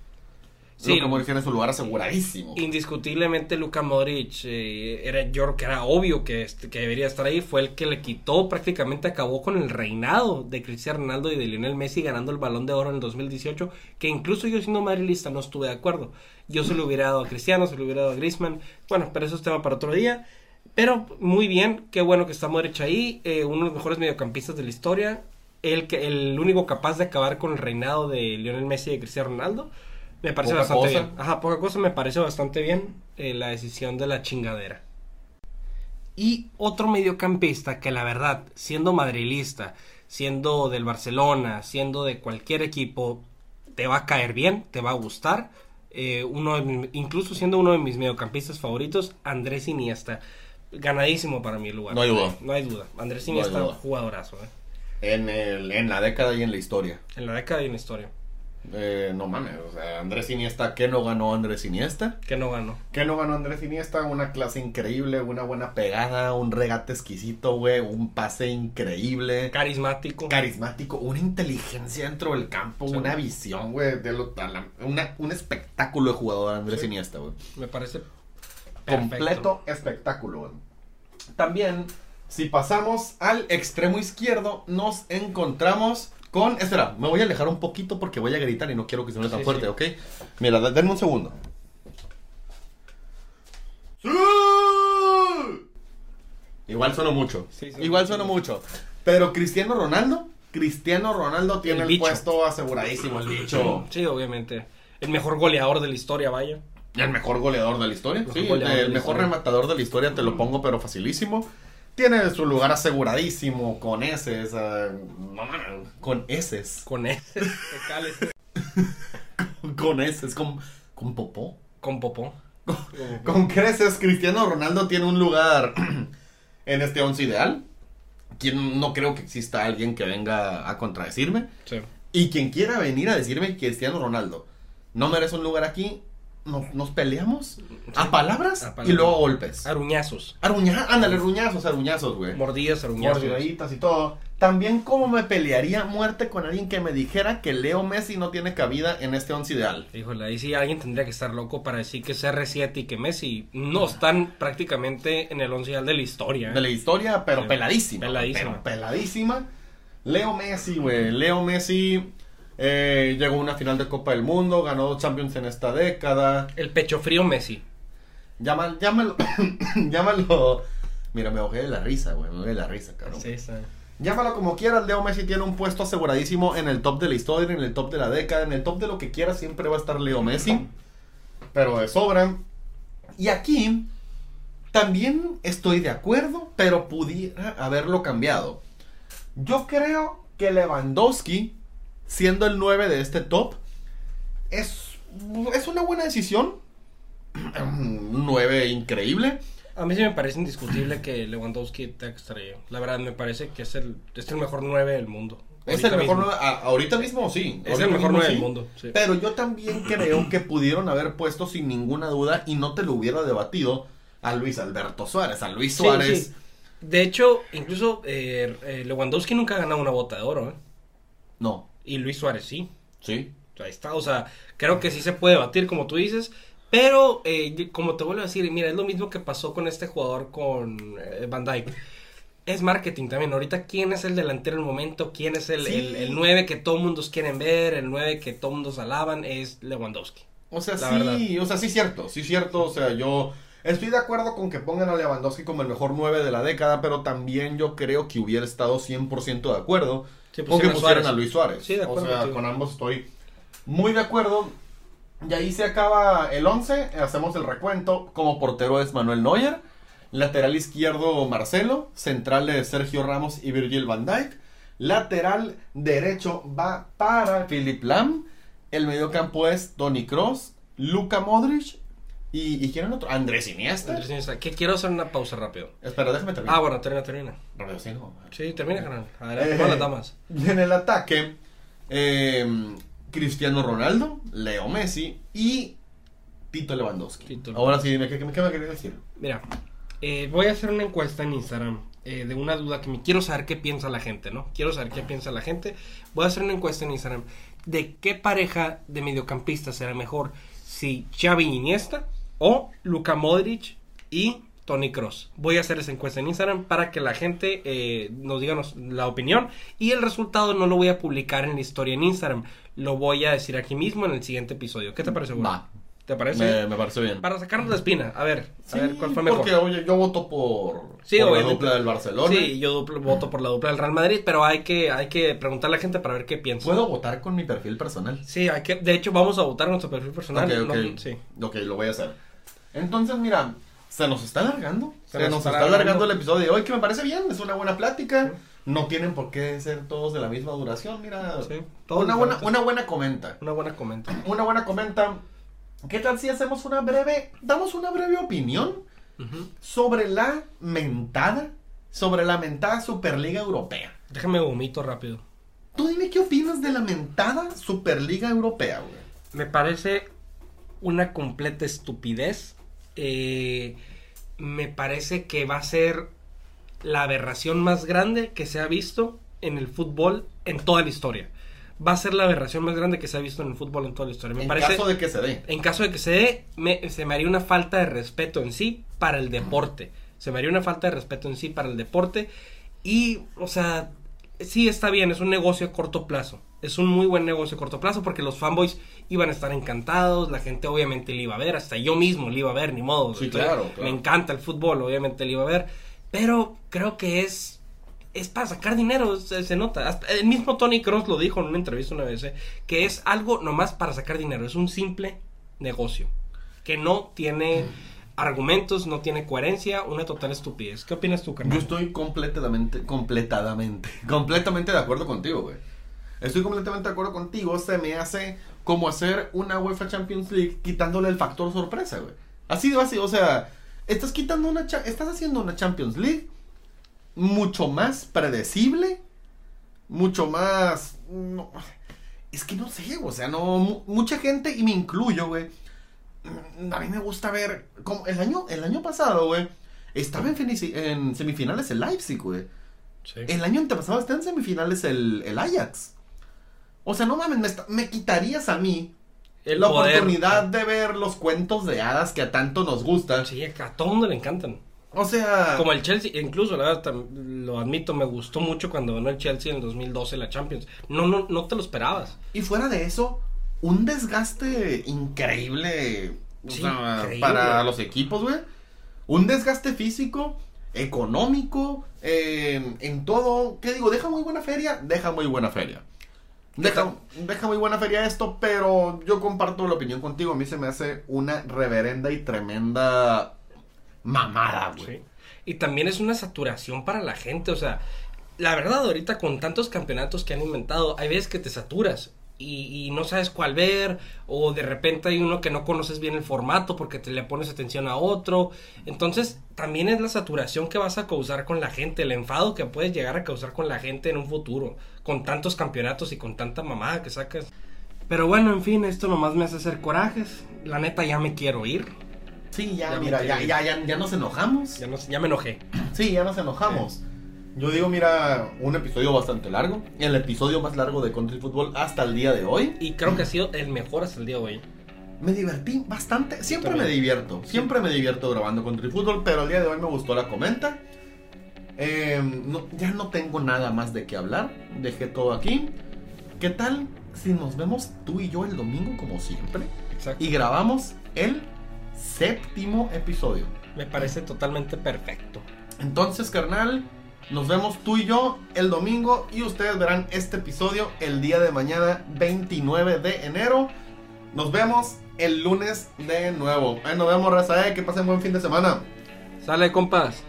Sí. Luka Modric tiene su lugar aseguradísimo. Indiscutiblemente Luka Modric eh, era yo creo que era obvio que, que debería estar ahí fue el que le quitó prácticamente acabó con el reinado de Cristiano Ronaldo y de Lionel Messi ganando el Balón de Oro en el 2018 que incluso yo siendo madrilista no estuve de acuerdo yo se lo hubiera dado a Cristiano se lo hubiera dado a Griezmann bueno pero eso es tema para otro día pero muy bien qué bueno que está Modric ahí eh, uno de los mejores mediocampistas de la historia el que el único capaz de acabar con el reinado de Lionel Messi y de Cristiano Ronaldo me parece Poca bastante cosa. bien. Ajá, poca cosa me parece bastante bien eh, la decisión de la chingadera. Y otro mediocampista que la verdad, siendo madrilista, siendo del Barcelona, siendo de cualquier equipo, te va a caer bien, te va a gustar. eh, uno de incluso siendo uno de mis mediocampistas favoritos, Andrés Iniesta. Ganadísimo para mi lugar. No hay duda. No hay duda. Andrés No Iniesta, duda. jugadorazo, eh, En, el, en la década y en la historia. En la década y en la historia. Eh, no mames, o sea, Andrés Iniesta, ¿qué no ganó Andrés Iniesta? Que no ganó. ¿Qué no ganó Andrés Iniesta? Una clase increíble, una buena pegada, un regate exquisito, güey, un pase increíble. Carismático. carismático, una inteligencia dentro del campo, Sí. una visión, güey, de lo- a la- una- un espectáculo de jugador Andrés Sí. Iniesta, güey. Me parece Completo espectáculo, güey. También, si pasamos al extremo izquierdo, nos encontramos con... Espera, me voy a alejar un poquito porque voy a gritar y no quiero que se me tan Sí, fuerte, sí. ¿ok? Mira, denme un segundo. ¡Sí! Igual suena mucho. Sí, sí. Igual suena mucho. Pero Cristiano Ronaldo, Cristiano Ronaldo tiene el, bicho. puesto aseguradísimo, el bicho. Sí, obviamente. El mejor goleador de la historia, vaya. El mejor goleador de la historia. Mejor Sí, el mejor historia. rematador de la historia, te lo pongo, pero facilísimo. Tiene su lugar aseguradísimo con S. con S. Con ese. vocales. (laughs) Con S. Con, con popó. Con popó. Con creces, Cristiano Ronaldo tiene un lugar (clears throat) en este once ideal. Quien no creo que exista alguien que venga a contradecirme. Sí. Y quien quiera venir a decirme que Cristiano Ronaldo no merece un lugar aquí, nos, nos peleamos a palabras A y luego golpes. Aruñazos. Aruña, ándale, ruñazos, aruñazos, güey. Mordidas, aruñazos. Mordidaditas y todo. También como me pelearía muerte con alguien que me dijera que Leo Messi no tiene cabida en este once ideal. Híjole, ahí sí alguien tendría que estar loco para decir que CR7 y que Messi no están prácticamente en el once ideal de la historia. ¿eh? De la historia, pero Sí. peladísima. Peladísima. Pero peladísima. Leo Messi, güey. Leo Messi eh, llegó a una final de Copa del Mundo, ganó dos Champions en esta década. El pecho frío Messi. Llama- llámalo, (coughs) llámalo. Mira, me ahogué de la risa, güey. Me ahogué de la risa, cabrón. está. Llámalo como quieras, Leo Messi tiene un puesto aseguradísimo en el top de la historia, en el top de la década, en el top de lo que quieras, siempre va a estar Leo Messi. Pero de sobra. Y aquí también estoy de acuerdo, pero pudiera haberlo cambiado. Yo creo que Lewandowski, siendo el 9 de este top, es, es una buena decisión. (clears throat) Un 9 increíble. A mí sí me parece indiscutible que Lewandowski estar ahí. La verdad, me parece que es el, es el mejor 9 del mundo. Es el mejor mismo. 9, a- ahorita mismo sí. Es el mejor mismo 9 sí. del mundo. sí. Pero yo también creo que pudieron haber puesto sin ninguna duda y no te lo hubiera debatido a Luis Alberto Suárez. A Luis Suárez. sí. De hecho, incluso eh, eh, Lewandowski nunca ha ganado una bota de oro. ¿eh? No. Y Luis Suárez sí. Sí. Ahí está, o sea, creo que sí se puede batir, como tú dices. Pero, eh, como te vuelvo a decir, mira, es lo mismo que pasó con este jugador con eh, Van Dyke. Es marketing también. Ahorita, ¿quién es el delantero en el momento? ¿Quién es el, Sí. el, el 9 que todo mundo quieren ver? El 9 que todo mundo alaban es Lewandowski. O sea, La sí, o sea, sí cierto, sí cierto, o sea, yo estoy de acuerdo con que pongan a Lewandowski como el mejor 9 de la década, pero también yo creo que hubiera estado 100% de acuerdo Sí, con que pusieran Suárez. a Luis Suárez. Sí, de acuerdo O sea, con ambos estoy muy de acuerdo. Y ahí se acaba el 11, hacemos el recuento. Como portero es Manuel Neuer, lateral izquierdo Marcelo, centrales Sergio Ramos y Virgil van Dijk. Lateral derecho va para Philip Lam. El mediocampo es Tony Cross, Luka Modric y, ¿y quién era otro? Andrés Iniesta. Andrés Iniesta, que quiero hacer una pausa rápido. Espera, déjame terminar. Ah, bueno, termina, termina. Rápido, sí, no. Sí, termina, canal. Adelante, Eh, con las damas. En el ataque, eh, Cristiano Ronaldo, Leo Messi y Tito Lewandowski. Tito. Ahora sí, dime, ¿qué, qué, qué me querías decir? Mira, eh, voy a hacer una encuesta en Instagram eh, de una duda que me quiero saber qué piensa la gente, ¿no? Quiero saber qué piensa la gente. Voy a hacer una encuesta en Instagram de qué pareja de mediocampistas será mejor, si Xavi Iniesta o Luka Modric y Tony Cross. Voy a hacer esa encuesta en Instagram para que la gente eh, nos diga nos- la opinión y el resultado no lo voy a publicar en la historia en Instagram, lo voy a decir aquí mismo en el siguiente episodio. ¿Qué te parece? güey? Va. ¿Te parece? Me, me parece bien. Para sacarnos la espina. A ver, a ver cuál fue mejor. Porque, oye, yo voto por, Sí, por la dupla del Barcelona. Sí, yo duplo- voto por la dupla del Real Madrid, pero hay que, hay que preguntar a la gente para ver qué piensa. ¿Puedo votar con mi perfil personal? Sí, hay que, de hecho vamos a votar nuestro perfil personal. Ok, ok. no- sí. Ok, lo voy a hacer. Entonces, mira, se nos está alargando. Se, Se nos está alargando. el episodio de hoy, que me parece bien. Es una buena plática. No tienen por qué ser todos de la misma duración. Mira, Sí, todos una, buena, una buena comenta. Una buena comenta. Una buena comenta. ¿Qué tal si hacemos una breve, damos una breve opinión sobre la mentada, sobre la mentada Superliga Europea? Déjame vomito rápido. Tú dime qué opinas de la mentada Superliga Europea, güey. Me parece una completa estupidez. Eh, me parece que va a ser la aberración más grande que se ha visto en el fútbol en toda la historia. Va a ser la aberración más grande que se ha visto en el fútbol en toda la historia. Me en parece, caso de que se dé. en caso de que se dé, me- se me haría una falta de respeto en sí para el deporte. Se me haría una falta de respeto en sí para el deporte. Y, o sea, sí está bien, es un negocio a corto plazo. Es un muy buen negocio a corto plazo porque los fanboys iban a estar encantados, la gente obviamente le iba a ver, hasta yo mismo le iba a ver, ni modo. Sí, claro, claro. Me encanta el fútbol, obviamente le iba a ver. Pero creo que es es para sacar dinero, se, se nota. Hasta el mismo Tony Cross lo dijo en una entrevista una vez, eh, que es algo nomás para sacar dinero, es un simple negocio, que no tiene argumentos, no tiene coherencia, una total estupidez. ¿Qué opinas tú, Yo carnal? estoy completamente, completamente, (laughs) completamente de acuerdo contigo, güey. Estoy completamente de acuerdo contigo. Se me hace como hacer una UEFA Champions League quitándole el factor sorpresa, güey. Así de así, o sea, estás quitando una, estás haciendo una Champions League mucho más predecible, mucho más, no, es que no sé, o sea, no, mu- mucha gente y me incluyo, güey. mm, A mí me gusta ver, como el año, el año pasado, güey, estaba en, semifinales el Leipzig, güey. Sí. El año antepasado está en semifinales el, el Ajax. O sea, no mames, me, está- me quitarías a mí El la poder. oportunidad de ver los cuentos de hadas que a tanto nos gustan. Sí, a todo mundo le encantan. O sea, Como el Chelsea, incluso, la verdad, lo admito, me gustó mucho cuando ganó el Chelsea en el 2012 la Champions. No, no, no te lo esperabas. y fuera de eso, un desgaste increíble, o Sí, sea, increíble. para los equipos, güey. Un desgaste físico, económico, eh, en todo. ¿Qué digo? Deja muy buena feria, deja muy buena feria. Deja, deja muy buena feria esto, pero yo comparto la opinión contigo. A mí se me hace una reverenda y tremenda mamada, güey. Sí. Y también es una saturación para la gente, o sea, la verdad ahorita con tantos campeonatos que han inventado, hay veces que te saturas y, y no sabes cuál ver, o de repente hay uno que no conoces bien el formato porque te le pones atención a otro, entonces también es la saturación que vas a causar con la gente, el enfado que puedes llegar a causar con la gente en un futuro, con tantos campeonatos y con tanta mamada que sacas. Pero bueno, en fin, esto nomás me hace hacer corajes. La neta ya me quiero ir. Sí, ya, Ya me mira, ya, ya, ya, ya nos enojamos. Ya, no, sé, ya me enojé. Sí, ya nos enojamos. Yo digo, mira, un episodio bastante largo. El episodio más largo de Country Football hasta el día de hoy. Y creo que ha sido el mejor hasta el día de hoy. Me divertí bastante. Siempre También. me divierto. Siempre me divierto grabando Country Football. Pero el día de hoy me gustó la comenta. Eh, no- ya no tengo nada más de qué hablar. Dejé todo aquí. ¿Qué tal si nos vemos tú y yo el domingo como siempre? Exacto. Y grabamos el séptimo episodio. Me parece totalmente perfecto. Entonces, carnal, nos vemos tú y yo el domingo y ustedes verán este episodio el día de mañana, 29 de enero. Nos vemos el lunes de nuevo. Nos vemos, raza, eh, que pasen buen fin de semana. Sale, compas.